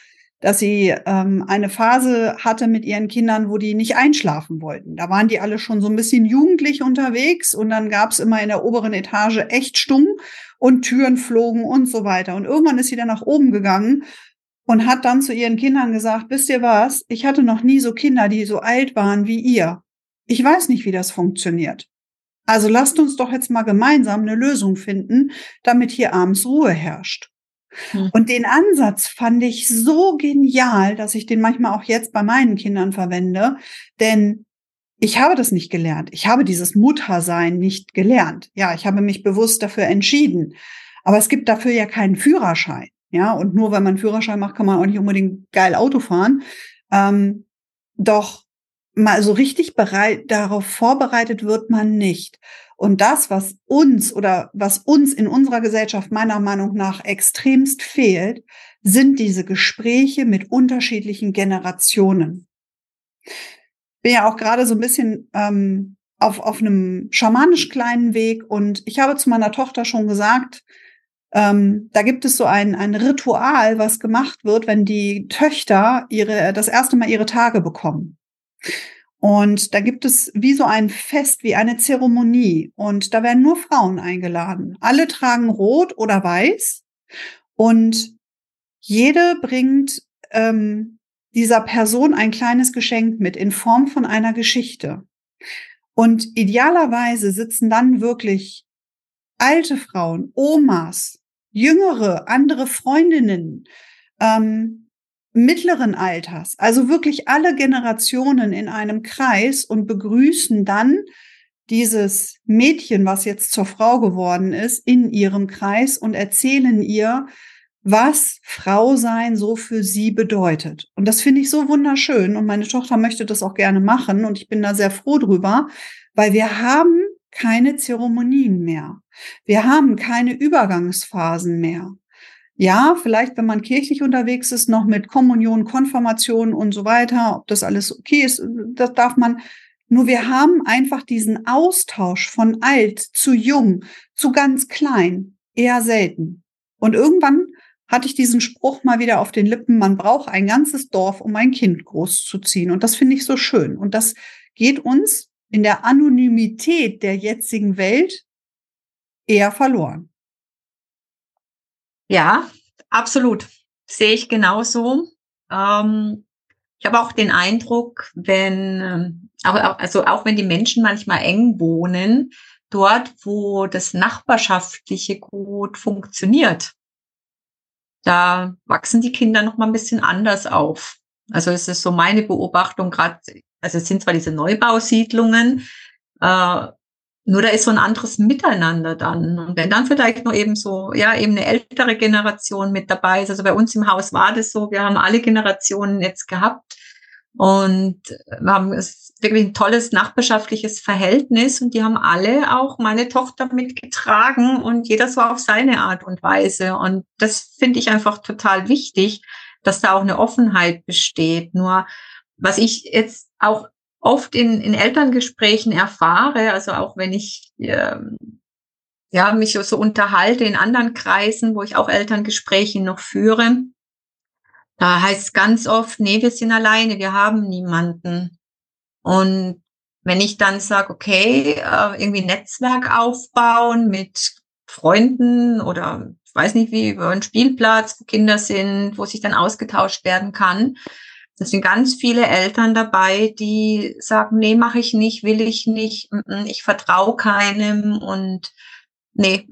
A: dass sie ähm, eine Phase hatte mit ihren Kindern, wo die nicht einschlafen wollten. Da waren die alle schon so ein bisschen jugendlich unterwegs und dann gab es immer in der oberen Etage echt stumm und Türen flogen und so weiter. Und irgendwann ist sie dann nach oben gegangen und hat dann zu ihren Kindern gesagt, wisst ihr was, ich hatte noch nie so Kinder, die so alt waren wie ihr. Ich weiß nicht, wie das funktioniert. Also lasst uns doch jetzt mal gemeinsam eine Lösung finden, damit hier abends Ruhe herrscht. Hm. Und den Ansatz fand ich so genial, dass ich den manchmal auch jetzt bei meinen Kindern verwende, denn ich habe das nicht gelernt. Ich habe dieses Muttersein nicht gelernt. Ja, ich habe mich bewusst dafür entschieden. Aber es gibt dafür ja keinen Führerschein. Ja, und nur wenn man Führerschein macht, kann man auch nicht unbedingt geil Auto fahren. Ähm, doch mal so richtig bereit, darauf vorbereitet wird man nicht. Und das, was uns oder was uns in unserer Gesellschaft meiner Meinung nach extremst fehlt, sind diese Gespräche mit unterschiedlichen Generationen. Bin ja auch gerade so ein bisschen ähm, auf, auf einem schamanisch kleinen Weg und ich habe zu meiner Tochter schon gesagt, ähm, da gibt es so ein, ein Ritual, was gemacht wird, wenn die Töchter ihre, das erste Mal ihre Tage bekommen. Und da gibt es wie so ein Fest, wie eine Zeremonie. Und da werden nur Frauen eingeladen. Alle tragen rot oder weiß. Und jede bringt ähm, dieser Person ein kleines Geschenk mit in Form von einer Geschichte. Und idealerweise sitzen dann wirklich alte Frauen, Omas, jüngere, andere Freundinnen, ähm, mittleren Alters, also wirklich alle Generationen in einem Kreis und begrüßen dann dieses Mädchen, was jetzt zur Frau geworden ist, in ihrem Kreis und erzählen ihr, was Frau sein so für sie bedeutet. Und das finde ich so wunderschön und meine Tochter möchte das auch gerne machen und ich bin da sehr froh drüber, weil wir haben keine Zeremonien mehr. Wir haben keine Übergangsphasen mehr. Ja, vielleicht, wenn man kirchlich unterwegs ist, noch mit Kommunion, Konfirmation und so weiter, ob das alles okay ist, das darf man Nur wir haben einfach diesen Austausch von alt zu jung zu ganz klein eher selten. Und irgendwann hatte ich diesen Spruch mal wieder auf den Lippen, man braucht ein ganzes Dorf, um ein Kind großzuziehen. Und das finde ich so schön. Und das geht uns in der Anonymität der jetzigen Welt eher verloren.
B: Ja, absolut. Sehe ich genauso. Ähm, ich habe auch den Eindruck, wenn, ähm, also auch wenn die Menschen manchmal eng wohnen, dort, wo das Nachbarschaftliche gut funktioniert, da wachsen die Kinder noch mal ein bisschen anders auf. Also es ist so meine Beobachtung gerade, also es sind zwar diese Neubausiedlungen, äh, nur da ist so ein anderes Miteinander dann. Und wenn dann vielleicht noch eben so, ja, eben eine ältere Generation mit dabei ist. Also bei uns im Haus war das so, wir haben alle Generationen jetzt gehabt. Und wir haben wirklich ein tolles nachbarschaftliches Verhältnis und die haben alle auch meine Tochter mitgetragen und jeder so auf seine Art und Weise. Und das finde ich einfach total wichtig, dass da auch eine Offenheit besteht. Nur was ich jetzt auch oft in, in Elterngesprächen erfahre, also auch wenn ich ähm, ja, mich so unterhalte in anderen Kreisen, wo ich auch Elterngespräche noch führe, da heißt es ganz oft, nee, wir sind alleine, wir haben niemanden. Und wenn ich dann sage, okay, äh, irgendwie Netzwerk aufbauen mit Freunden oder ich weiß nicht wie, über einen Spielplatz, wo Kinder sind, wo sich dann ausgetauscht werden kann, das sind ganz viele Eltern dabei, die sagen, nee, mache ich nicht, will ich nicht, ich vertraue keinem und nee,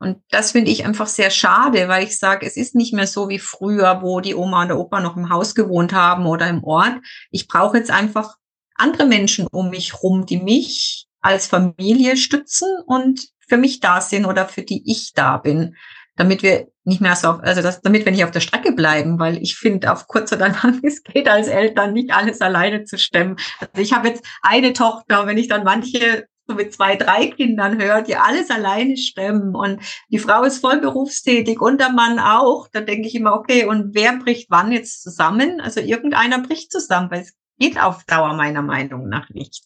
B: und das finde ich einfach sehr schade, weil ich sage, es ist nicht mehr so wie früher, wo die Oma und der Opa noch im Haus gewohnt haben oder im Ort. Ich brauche jetzt einfach andere Menschen um mich rum, die mich als Familie stützen und für mich da sind oder für die ich da bin damit wir nicht mehr so, also das, damit wir nicht auf der Strecke bleiben, weil ich finde, auf kurz oder lang, es geht als Eltern nicht alles alleine zu stemmen. Also ich habe jetzt eine Tochter, wenn ich dann manche so mit zwei, drei Kindern höre, die alles alleine stemmen und die Frau ist voll berufstätig und der Mann auch, da denke ich immer, okay, und wer bricht wann jetzt zusammen? Also irgendeiner bricht zusammen, weil es geht auf Dauer meiner Meinung nach nicht.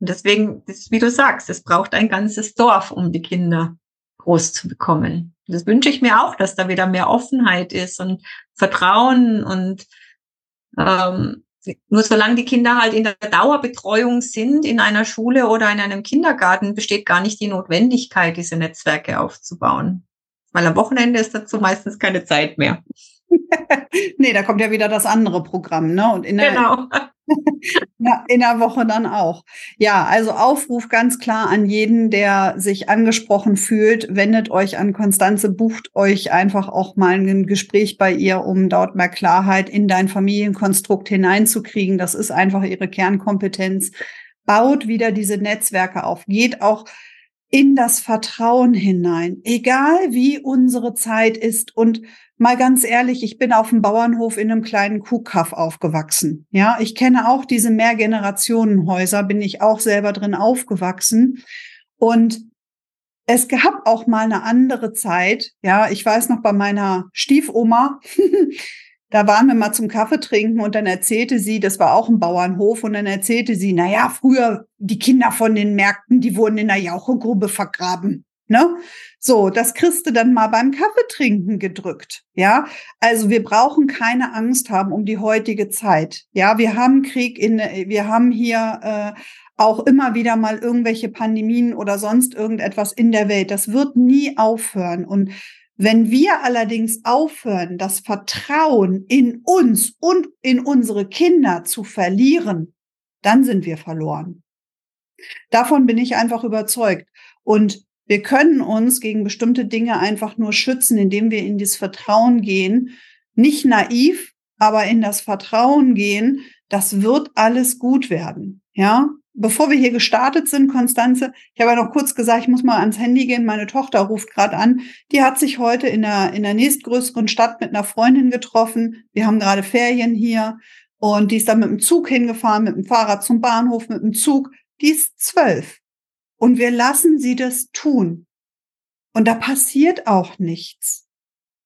B: Und deswegen, das, wie du sagst, es braucht ein ganzes Dorf, um die Kinder groß zu bekommen. Das wünsche ich mir auch, dass da wieder mehr Offenheit ist und Vertrauen und ähm, nur solange die Kinder halt in der Dauerbetreuung sind, in einer Schule oder in einem Kindergarten, besteht gar nicht die Notwendigkeit, diese Netzwerke aufzubauen. Weil am Wochenende ist dazu meistens keine Zeit mehr.
A: nee, da kommt ja wieder das andere Programm, ne? Und in der, genau. in der Woche dann auch. Ja, also Aufruf ganz klar an jeden, der sich angesprochen fühlt, wendet euch an Konstanze, bucht euch einfach auch mal ein Gespräch bei ihr, um dort mehr Klarheit in dein Familienkonstrukt hineinzukriegen. Das ist einfach ihre Kernkompetenz. Baut wieder diese Netzwerke auf, geht auch in das Vertrauen hinein, egal wie unsere Zeit ist und mal ganz ehrlich, ich bin auf dem Bauernhof in einem kleinen Kuhkaff aufgewachsen. Ja, ich kenne auch diese Mehrgenerationenhäuser, bin ich auch selber drin aufgewachsen. Und es gab auch mal eine andere Zeit. Ja, ich weiß noch bei meiner Stiefoma, da waren wir mal zum Kaffee trinken und dann erzählte sie, das war auch ein Bauernhof und dann erzählte sie, na ja, früher die Kinder von den Märkten, die wurden in der Jauchegrube vergraben. Ne? So, das kriegst du dann mal beim Kaffeetrinken gedrückt. Ja, also wir brauchen keine Angst haben um die heutige Zeit. Ja, wir haben Krieg in, wir haben hier äh, auch immer wieder mal irgendwelche Pandemien oder sonst irgendetwas in der Welt. Das wird nie aufhören. Und wenn wir allerdings aufhören, das Vertrauen in uns und in unsere Kinder zu verlieren, dann sind wir verloren. Davon bin ich einfach überzeugt. Und wir können uns gegen bestimmte Dinge einfach nur schützen, indem wir in dieses Vertrauen gehen. Nicht naiv, aber in das Vertrauen gehen, das wird alles gut werden. Ja, bevor wir hier gestartet sind, Konstanze, ich habe ja noch kurz gesagt, ich muss mal ans Handy gehen. Meine Tochter ruft gerade an. Die hat sich heute in der, in der nächstgrößeren Stadt mit einer Freundin getroffen. Wir haben gerade Ferien hier und die ist dann mit dem Zug hingefahren, mit dem Fahrrad zum Bahnhof, mit dem Zug. Die ist zwölf. Und wir lassen sie das tun. Und da passiert auch nichts.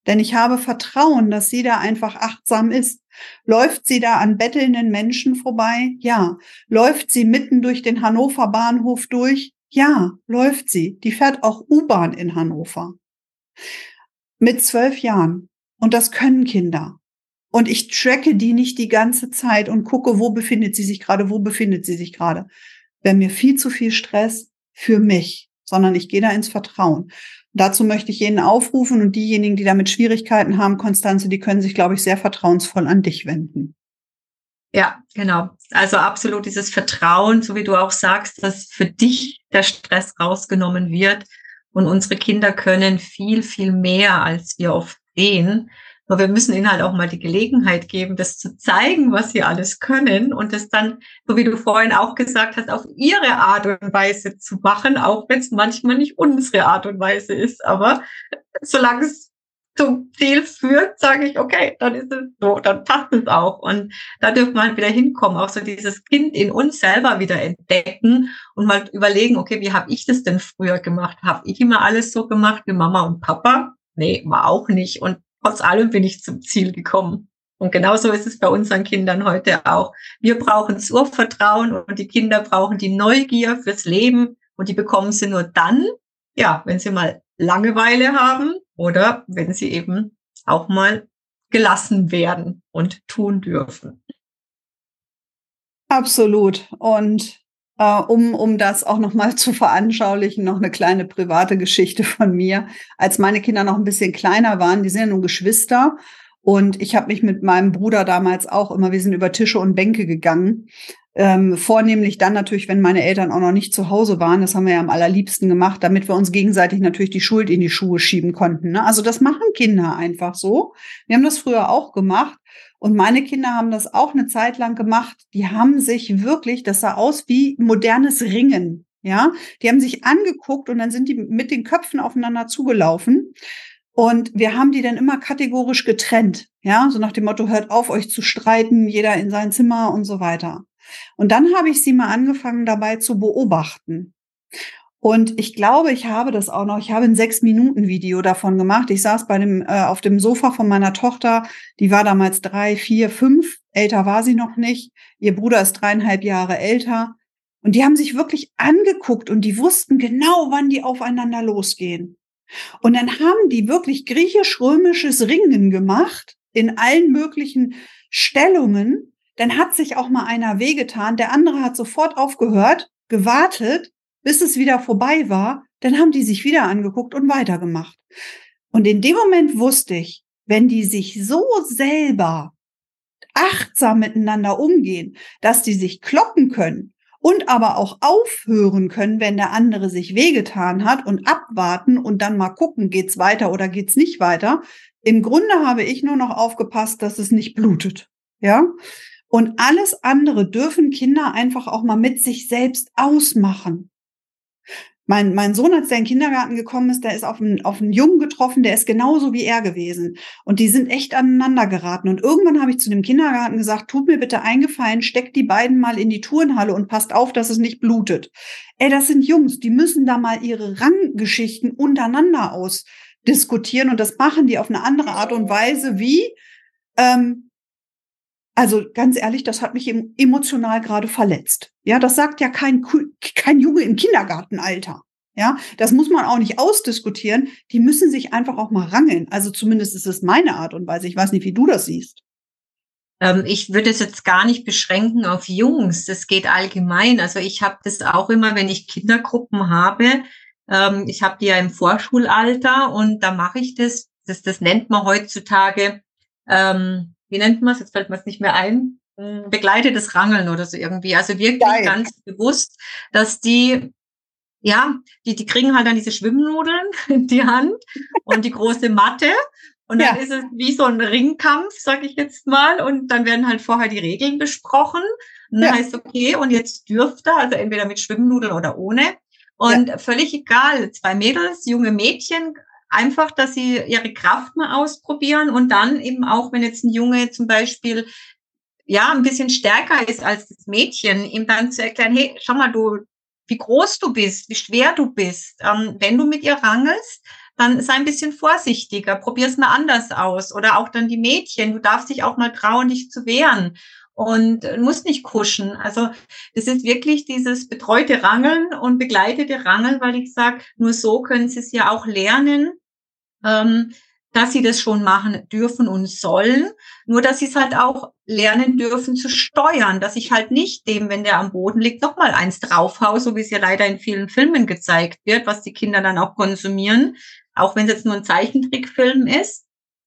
A: Denn ich habe Vertrauen, dass sie da einfach achtsam ist. Läuft sie da an bettelnden Menschen vorbei? Ja. Läuft sie mitten durch den Hannover Bahnhof durch? Ja, läuft sie. Die fährt auch U-Bahn in Hannover. Mit zwölf Jahren. Und das können Kinder. Und ich tracke die nicht die ganze Zeit und gucke, wo befindet sie sich gerade, wo befindet sie sich gerade. Wäre mir viel zu viel Stress für mich, sondern ich gehe da ins Vertrauen. Dazu möchte ich jeden aufrufen und diejenigen, die damit Schwierigkeiten haben, Konstanze, die können sich, glaube ich, sehr vertrauensvoll an dich wenden.
B: Ja, genau. Also absolut dieses Vertrauen, so wie du auch sagst, dass für dich der Stress rausgenommen wird. Und unsere Kinder können viel, viel mehr, als wir oft sehen. Aber wir müssen ihnen halt auch mal die Gelegenheit geben, das zu zeigen, was sie alles können und das dann, so wie du vorhin auch gesagt hast, auf ihre Art und Weise zu machen, auch wenn es manchmal nicht unsere Art und Weise ist. Aber solange es zum Ziel führt, sage ich, okay, dann ist es so, dann passt es auch. Und da dürfen wir halt wieder hinkommen, auch so dieses Kind in uns selber wieder entdecken und mal überlegen, okay, wie habe ich das denn früher gemacht? Habe ich immer alles so gemacht wie Mama und Papa? Nee, war auch nicht. Und trotz allem bin ich zum Ziel gekommen. Und genauso ist es bei unseren Kindern heute auch. Wir brauchen das Urvertrauen und die Kinder brauchen die Neugier fürs Leben und die bekommen sie nur dann, ja, wenn sie mal Langeweile haben oder wenn sie eben auch mal gelassen werden und tun dürfen.
A: Absolut. Und äh, um, um das auch nochmal zu veranschaulichen, noch eine kleine private Geschichte von mir. Als meine Kinder noch ein bisschen kleiner waren, die sind ja nun Geschwister. Und ich habe mich mit meinem Bruder damals auch immer, wir sind über Tische und Bänke gegangen. Ähm, vornehmlich dann natürlich, wenn meine Eltern auch noch nicht zu Hause waren. Das haben wir ja am allerliebsten gemacht, damit wir uns gegenseitig natürlich die Schuld in die Schuhe schieben konnten. Ne? Also das machen Kinder einfach so. Wir haben das früher auch gemacht. Und meine Kinder haben das auch eine Zeit lang gemacht. Die haben sich wirklich, das sah aus wie modernes Ringen. Ja, die haben sich angeguckt und dann sind die mit den Köpfen aufeinander zugelaufen. Und wir haben die dann immer kategorisch getrennt. Ja, so nach dem Motto, hört auf, euch zu streiten, jeder in sein Zimmer und so weiter. Und dann habe ich sie mal angefangen dabei zu beobachten. Und ich glaube, ich habe das auch noch. Ich habe ein sechs Minuten Video davon gemacht. Ich saß bei dem äh, auf dem Sofa von meiner Tochter. Die war damals drei, vier, fünf. Älter war sie noch nicht. Ihr Bruder ist dreieinhalb Jahre älter. Und die haben sich wirklich angeguckt und die wussten genau, wann die aufeinander losgehen. Und dann haben die wirklich griechisch-römisches Ringen gemacht in allen möglichen Stellungen. Dann hat sich auch mal einer wehgetan. Der andere hat sofort aufgehört, gewartet bis es wieder vorbei war, dann haben die sich wieder angeguckt und weitergemacht. Und in dem Moment wusste ich, wenn die sich so selber achtsam miteinander umgehen, dass die sich kloppen können und aber auch aufhören können, wenn der andere sich wehgetan hat und abwarten und dann mal gucken, geht's weiter oder geht's nicht weiter. Im Grunde habe ich nur noch aufgepasst, dass es nicht blutet. Ja? Und alles andere dürfen Kinder einfach auch mal mit sich selbst ausmachen. Mein, mein Sohn, als der in den Kindergarten gekommen ist, der ist auf einen, auf einen Jungen getroffen, der ist genauso wie er gewesen. Und die sind echt aneinander geraten. Und irgendwann habe ich zu dem Kindergarten gesagt, tut mir bitte eingefallen, steckt die beiden mal in die Turnhalle und passt auf, dass es nicht blutet. Ey, das sind Jungs, die müssen da mal ihre Ranggeschichten untereinander ausdiskutieren. Und das machen die auf eine andere Art und Weise wie, ähm, also ganz ehrlich, das hat mich emotional gerade verletzt. Ja, das sagt ja kein, kein Junge im Kindergartenalter. Ja, das muss man auch nicht ausdiskutieren. Die müssen sich einfach auch mal rangeln. Also zumindest ist es meine Art und Weise. Ich weiß nicht, wie du das siehst.
B: Ähm, ich würde es jetzt gar nicht beschränken auf Jungs. Das geht allgemein. Also ich habe das auch immer, wenn ich Kindergruppen habe. Ähm, ich habe die ja im Vorschulalter und da mache ich das. Das, das nennt man heutzutage ähm, wie nennt man es? Jetzt fällt mir es nicht mehr ein. Hm, begleitetes Rangeln oder so irgendwie. Also wirklich Geil. ganz bewusst, dass die ja, die, die kriegen halt dann diese Schwimmnudeln in die Hand und die große Matte. Und dann ja. ist es wie so ein Ringkampf, sag ich jetzt mal. Und dann werden halt vorher die Regeln besprochen. Und dann ja. heißt okay, und jetzt dürft ihr, also entweder mit Schwimmnudeln oder ohne. Und ja. völlig egal, zwei Mädels, junge Mädchen einfach, dass sie ihre Kraft mal ausprobieren und dann eben auch, wenn jetzt ein Junge zum Beispiel ja ein bisschen stärker ist als das Mädchen, ihm dann zu erklären, hey, schau mal, du, wie groß du bist, wie schwer du bist. Ähm, wenn du mit ihr rangelst, dann sei ein bisschen vorsichtiger, probier es mal anders aus. Oder auch dann die Mädchen, du darfst dich auch mal trauen, dich zu wehren und musst nicht kuschen. Also das ist wirklich dieses betreute Rangeln und begleitete Rangeln, weil ich sage, nur so können sie es ja auch lernen, ähm, dass sie das schon machen dürfen und sollen, nur dass sie es halt auch lernen dürfen zu steuern, dass ich halt nicht dem, wenn der am Boden liegt, nochmal eins draufhau, so wie es ja leider in vielen Filmen gezeigt wird, was die Kinder dann auch konsumieren, auch wenn es jetzt nur ein Zeichentrickfilm ist,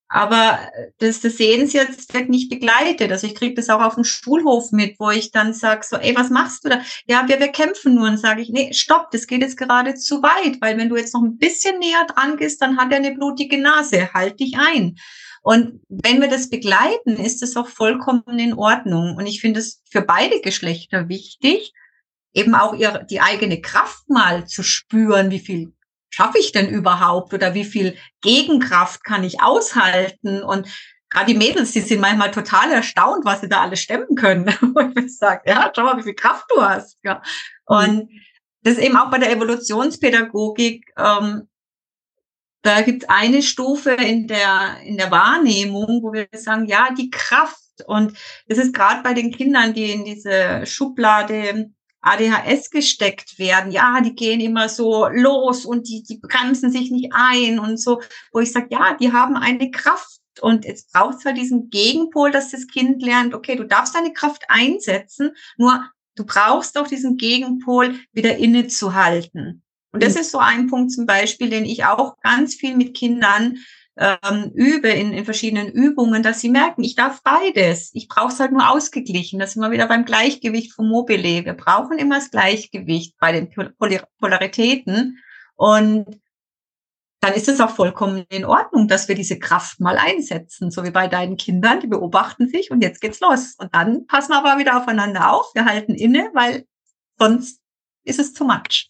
B: aber das, das Sehenswert wird nicht begleitet. Also ich kriege das auch auf dem Schulhof mit, wo ich dann sage, so, ey, was machst du da? Ja, wir, wir kämpfen nur. Und sage ich, nee, stopp, das geht jetzt gerade zu weit, weil wenn du jetzt noch ein bisschen näher dran gehst, dann hat er eine blutige Nase. Halt dich ein. Und wenn wir das begleiten, ist es auch vollkommen in Ordnung. Und ich finde es für beide Geschlechter wichtig, eben auch ihre, die eigene Kraft mal zu spüren, wie viel schaffe ich denn überhaupt oder wie viel Gegenkraft kann ich aushalten? Und gerade die Mädels, die sind manchmal total erstaunt, was sie da alles stemmen können. Und ich sage, ja, schau mal, wie viel Kraft du hast. Ja. Und das ist eben auch bei der Evolutionspädagogik, ähm, da gibt es eine Stufe in der, in der Wahrnehmung, wo wir sagen, ja, die Kraft. Und das ist gerade bei den Kindern, die in diese Schublade ADHS gesteckt werden. Ja, die gehen immer so los und die, die bremsen sich nicht ein und so, wo ich sage, ja, die haben eine Kraft. Und jetzt braucht es halt diesen Gegenpol, dass das Kind lernt, okay, du darfst deine Kraft einsetzen, nur du brauchst auch diesen Gegenpol wieder innezuhalten. Und das mhm. ist so ein Punkt zum Beispiel, den ich auch ganz viel mit Kindern ähm, übe in, in verschiedenen Übungen, dass sie merken, ich darf beides. Ich brauche es halt nur ausgeglichen. Das sind wir wieder beim Gleichgewicht vom Mobile. Wir brauchen immer das Gleichgewicht bei den Polaritäten. Und dann ist es auch vollkommen in Ordnung, dass wir diese Kraft mal einsetzen, so wie bei deinen Kindern, die beobachten sich und jetzt geht's los. Und dann passen wir aber wieder aufeinander auf, wir halten inne, weil sonst ist es zu much.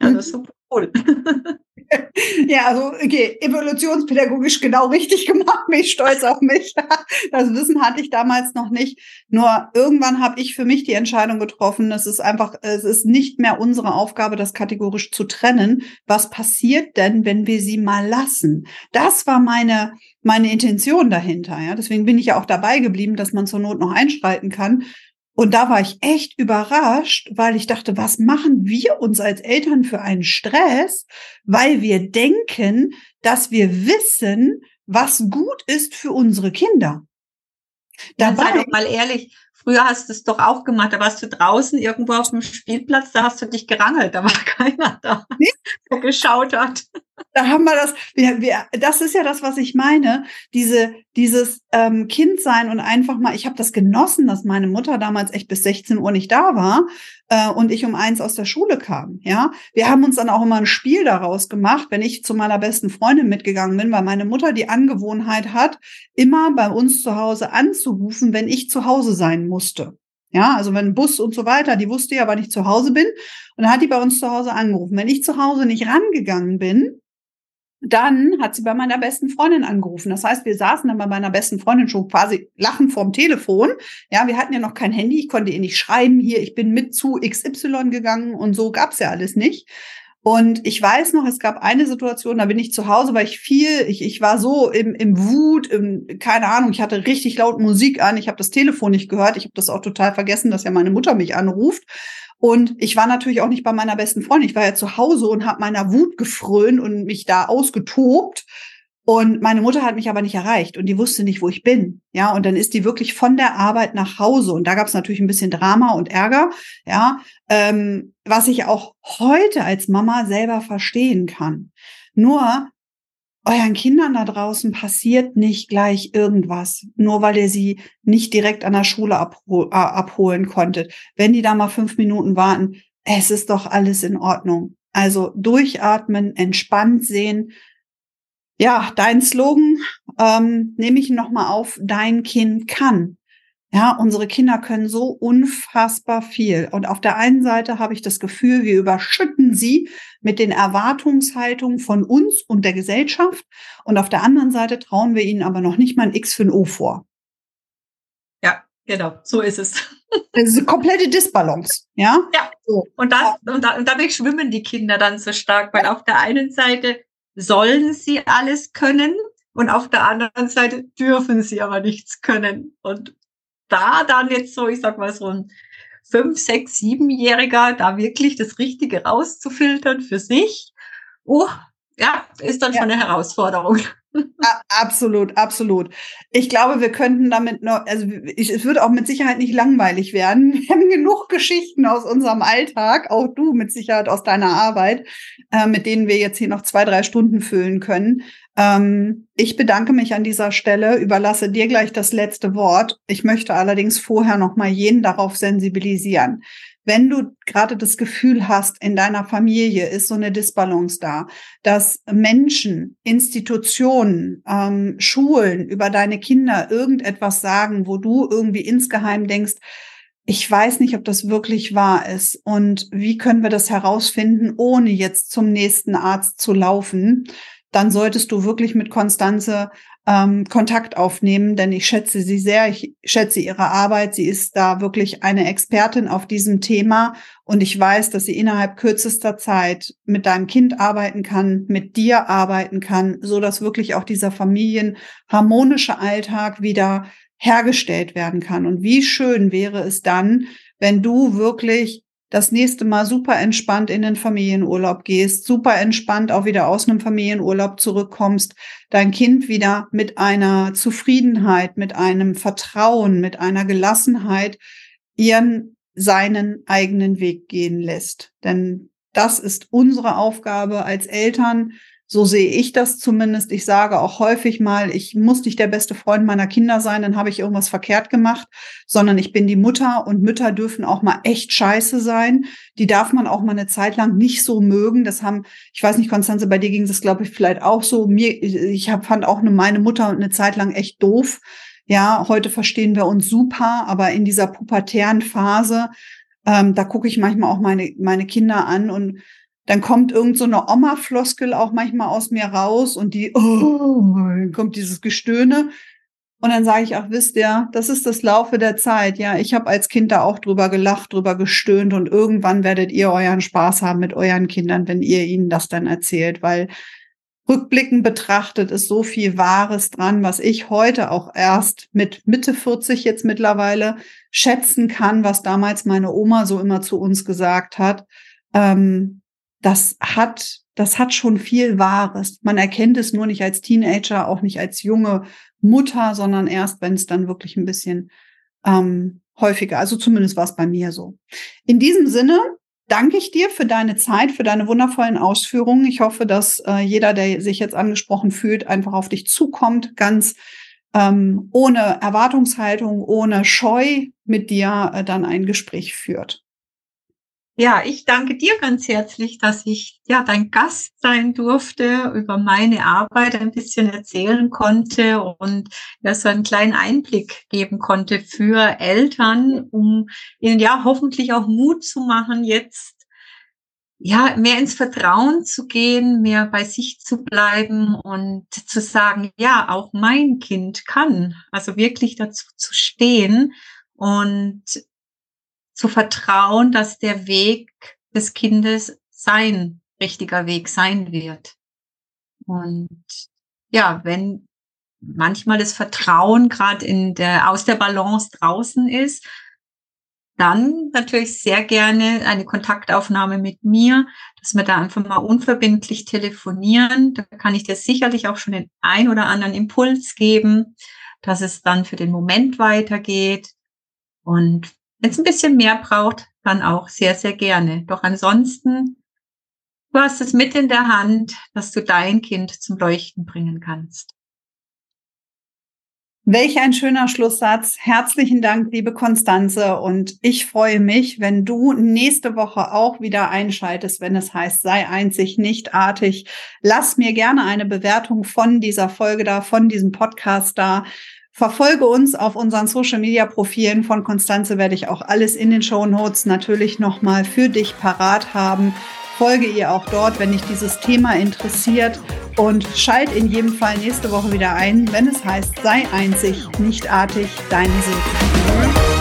B: Also super cool.
A: ja, also okay, evolutionspädagogisch genau richtig gemacht. Bin ich stolz auf mich. Das Wissen hatte ich damals noch nicht. Nur irgendwann habe ich für mich die Entscheidung getroffen, es ist einfach, es ist nicht mehr unsere Aufgabe, das kategorisch zu trennen. Was passiert denn, wenn wir sie mal lassen? Das war meine meine Intention dahinter. Ja, deswegen bin ich ja auch dabei geblieben, dass man zur Not noch einschreiten kann. Und da war ich echt überrascht, weil ich dachte, was machen wir uns als Eltern für einen Stress, weil wir denken, dass wir wissen, was gut ist für unsere Kinder.
B: Dabei, ja, sei doch mal ehrlich, früher hast du es doch auch gemacht, da warst du draußen irgendwo auf dem Spielplatz, da hast du dich gerangelt, da war keiner da, nee. der geschaut hat.
A: Da haben wir das, wir, wir, das ist ja das, was ich meine, diese, dieses ähm, Kindsein und einfach mal, ich habe das genossen, dass meine Mutter damals echt bis 16 Uhr nicht da war äh, und ich um eins aus der Schule kam. Ja, wir haben uns dann auch immer ein Spiel daraus gemacht, wenn ich zu meiner besten Freundin mitgegangen bin, weil meine Mutter die Angewohnheit hat, immer bei uns zu Hause anzurufen, wenn ich zu Hause sein musste. Ja, also wenn Bus und so weiter, die wusste ja, wann ich zu Hause bin. Und dann hat die bei uns zu Hause angerufen. Wenn ich zu Hause nicht rangegangen bin, dann hat sie bei meiner besten Freundin angerufen. Das heißt, wir saßen dann bei meiner besten Freundin schon quasi lachen vorm Telefon. Ja, wir hatten ja noch kein Handy. Ich konnte ihr nicht schreiben, hier, ich bin mit zu XY gegangen und so gab's ja alles nicht. Und ich weiß noch, es gab eine Situation, da bin ich zu Hause, weil ich viel, ich, ich war so im, im Wut, im, keine Ahnung, ich hatte richtig laut Musik an, ich habe das Telefon nicht gehört, ich habe das auch total vergessen, dass ja meine Mutter mich anruft. Und ich war natürlich auch nicht bei meiner besten Freundin. Ich war ja zu Hause und habe meiner Wut gefrönt und mich da ausgetobt. Und meine Mutter hat mich aber nicht erreicht und die wusste nicht, wo ich bin. Ja, und dann ist die wirklich von der Arbeit nach Hause. Und da gab es natürlich ein bisschen Drama und Ärger, ja, ähm, was ich auch heute als Mama selber verstehen kann. Nur euren Kindern da draußen passiert nicht gleich irgendwas, nur weil ihr sie nicht direkt an der Schule abhol äh, abholen konntet. Wenn die da mal fünf Minuten warten, es ist doch alles in Ordnung. Also durchatmen, entspannt sehen. Ja, dein Slogan ähm, nehme ich nochmal auf, dein Kind kann. Ja, unsere Kinder können so unfassbar viel. Und auf der einen Seite habe ich das Gefühl, wir überschütten sie mit den Erwartungshaltungen von uns und der Gesellschaft. Und auf der anderen Seite trauen wir ihnen aber noch nicht mal ein X für ein O vor.
B: Ja, genau, so ist es.
A: Das ist eine komplette Disbalance, ja?
B: Ja. So. Und, das, und, da, und dadurch schwimmen die Kinder dann so stark, weil auf der einen Seite sollen sie alles können und auf der anderen Seite dürfen sie aber nichts können. Und da dann jetzt so, ich sag mal so ein fünf, sechs, siebenjähriger, da wirklich das Richtige rauszufiltern für sich, oh, ja, ist dann ja. schon eine Herausforderung.
A: Absolut, absolut. Ich glaube, wir könnten damit noch, also ich, es wird auch mit Sicherheit nicht langweilig werden. Wir haben genug Geschichten aus unserem Alltag, auch du mit Sicherheit aus deiner Arbeit, äh, mit denen wir jetzt hier noch zwei, drei Stunden füllen können. Ähm, ich bedanke mich an dieser Stelle, überlasse dir gleich das letzte Wort. Ich möchte allerdings vorher noch mal jeden darauf sensibilisieren wenn du gerade das Gefühl hast, in deiner Familie ist so eine Disbalance da, dass Menschen, Institutionen, ähm, Schulen über deine Kinder irgendetwas sagen, wo du irgendwie insgeheim denkst, ich weiß nicht, ob das wirklich wahr ist. Und wie können wir das herausfinden, ohne jetzt zum nächsten Arzt zu laufen, dann solltest du wirklich mit Konstanze ähm, Kontakt aufnehmen, denn ich schätze sie sehr, ich schätze ihre Arbeit. Sie ist da wirklich eine Expertin auf diesem Thema und ich weiß, dass sie innerhalb kürzester Zeit mit deinem Kind arbeiten kann, mit dir arbeiten kann, so dass wirklich auch dieser familienharmonische Alltag wieder hergestellt werden kann. Und wie schön wäre es dann, wenn du wirklich das nächste Mal super entspannt in den Familienurlaub gehst, super entspannt auch wieder aus einem Familienurlaub zurückkommst, dein Kind wieder mit einer Zufriedenheit, mit einem Vertrauen, mit einer Gelassenheit ihren seinen eigenen Weg gehen lässt. Denn das ist unsere Aufgabe als Eltern, so sehe ich das zumindest. Ich sage auch häufig mal, ich muss nicht der beste Freund meiner Kinder sein, dann habe ich irgendwas verkehrt gemacht, sondern ich bin die Mutter und Mütter dürfen auch mal echt scheiße sein. Die darf man auch mal eine Zeit lang nicht so mögen. Das haben, ich weiß nicht, Konstanze, bei dir ging das, glaube ich, vielleicht auch so. Mir, ich hab, fand auch eine, meine Mutter eine Zeit lang echt doof. Ja, heute verstehen wir uns super, aber in dieser pubertären Phase, ähm, da gucke ich manchmal auch meine, meine Kinder an und dann kommt irgend so eine Oma-Floskel auch manchmal aus mir raus und die, oh, kommt dieses Gestöhne. Und dann sage ich, ach, wisst ihr, das ist das Laufe der Zeit. Ja, ich habe als Kind da auch drüber gelacht, drüber gestöhnt und irgendwann werdet ihr euren Spaß haben mit euren Kindern, wenn ihr ihnen das dann erzählt, weil rückblickend betrachtet ist so viel Wahres dran, was ich heute auch erst mit Mitte 40 jetzt mittlerweile schätzen kann, was damals meine Oma so immer zu uns gesagt hat. Ähm, das hat, das hat schon viel Wahres. Man erkennt es nur nicht als Teenager, auch nicht als junge Mutter, sondern erst, wenn es dann wirklich ein bisschen ähm, häufiger, also zumindest war es bei mir so. In diesem Sinne danke ich dir für deine Zeit, für deine wundervollen Ausführungen. Ich hoffe, dass äh, jeder, der sich jetzt angesprochen fühlt, einfach auf dich zukommt, ganz ähm, ohne Erwartungshaltung, ohne Scheu mit dir äh, dann ein Gespräch führt.
B: Ja, ich danke dir ganz herzlich, dass ich ja dein Gast sein durfte, über meine Arbeit ein bisschen erzählen konnte und ja so einen kleinen Einblick geben konnte für Eltern, um ihnen ja hoffentlich auch Mut zu machen, jetzt ja mehr ins Vertrauen zu gehen, mehr bei sich zu bleiben und zu sagen, ja, auch mein Kind kann, also wirklich dazu zu stehen und zu vertrauen, dass der Weg des Kindes sein richtiger Weg sein wird. Und ja, wenn manchmal das Vertrauen gerade in der aus der Balance draußen ist, dann natürlich sehr gerne eine Kontaktaufnahme mit mir, dass wir da einfach mal unverbindlich telefonieren. Da kann ich dir sicherlich auch schon den ein oder anderen Impuls geben, dass es dann für den Moment weitergeht. Und wenn es ein bisschen mehr braucht, dann auch sehr, sehr gerne. Doch ansonsten, du hast es mit in der Hand, dass du dein Kind zum Leuchten bringen kannst.
A: Welch ein schöner Schlusssatz. Herzlichen Dank, liebe Konstanze. Und ich freue mich, wenn du nächste Woche auch wieder einschaltest, wenn es heißt, sei einzig, nicht artig. Lass mir gerne eine Bewertung von dieser Folge da, von diesem Podcast da. Verfolge uns auf unseren Social Media Profilen von Konstanze werde ich auch alles in den Show Notes natürlich nochmal für dich parat haben. Folge ihr auch dort, wenn dich dieses Thema interessiert und schalt in jedem Fall nächste Woche wieder ein, wenn es heißt, sei einzig, nicht artig, deine Silke.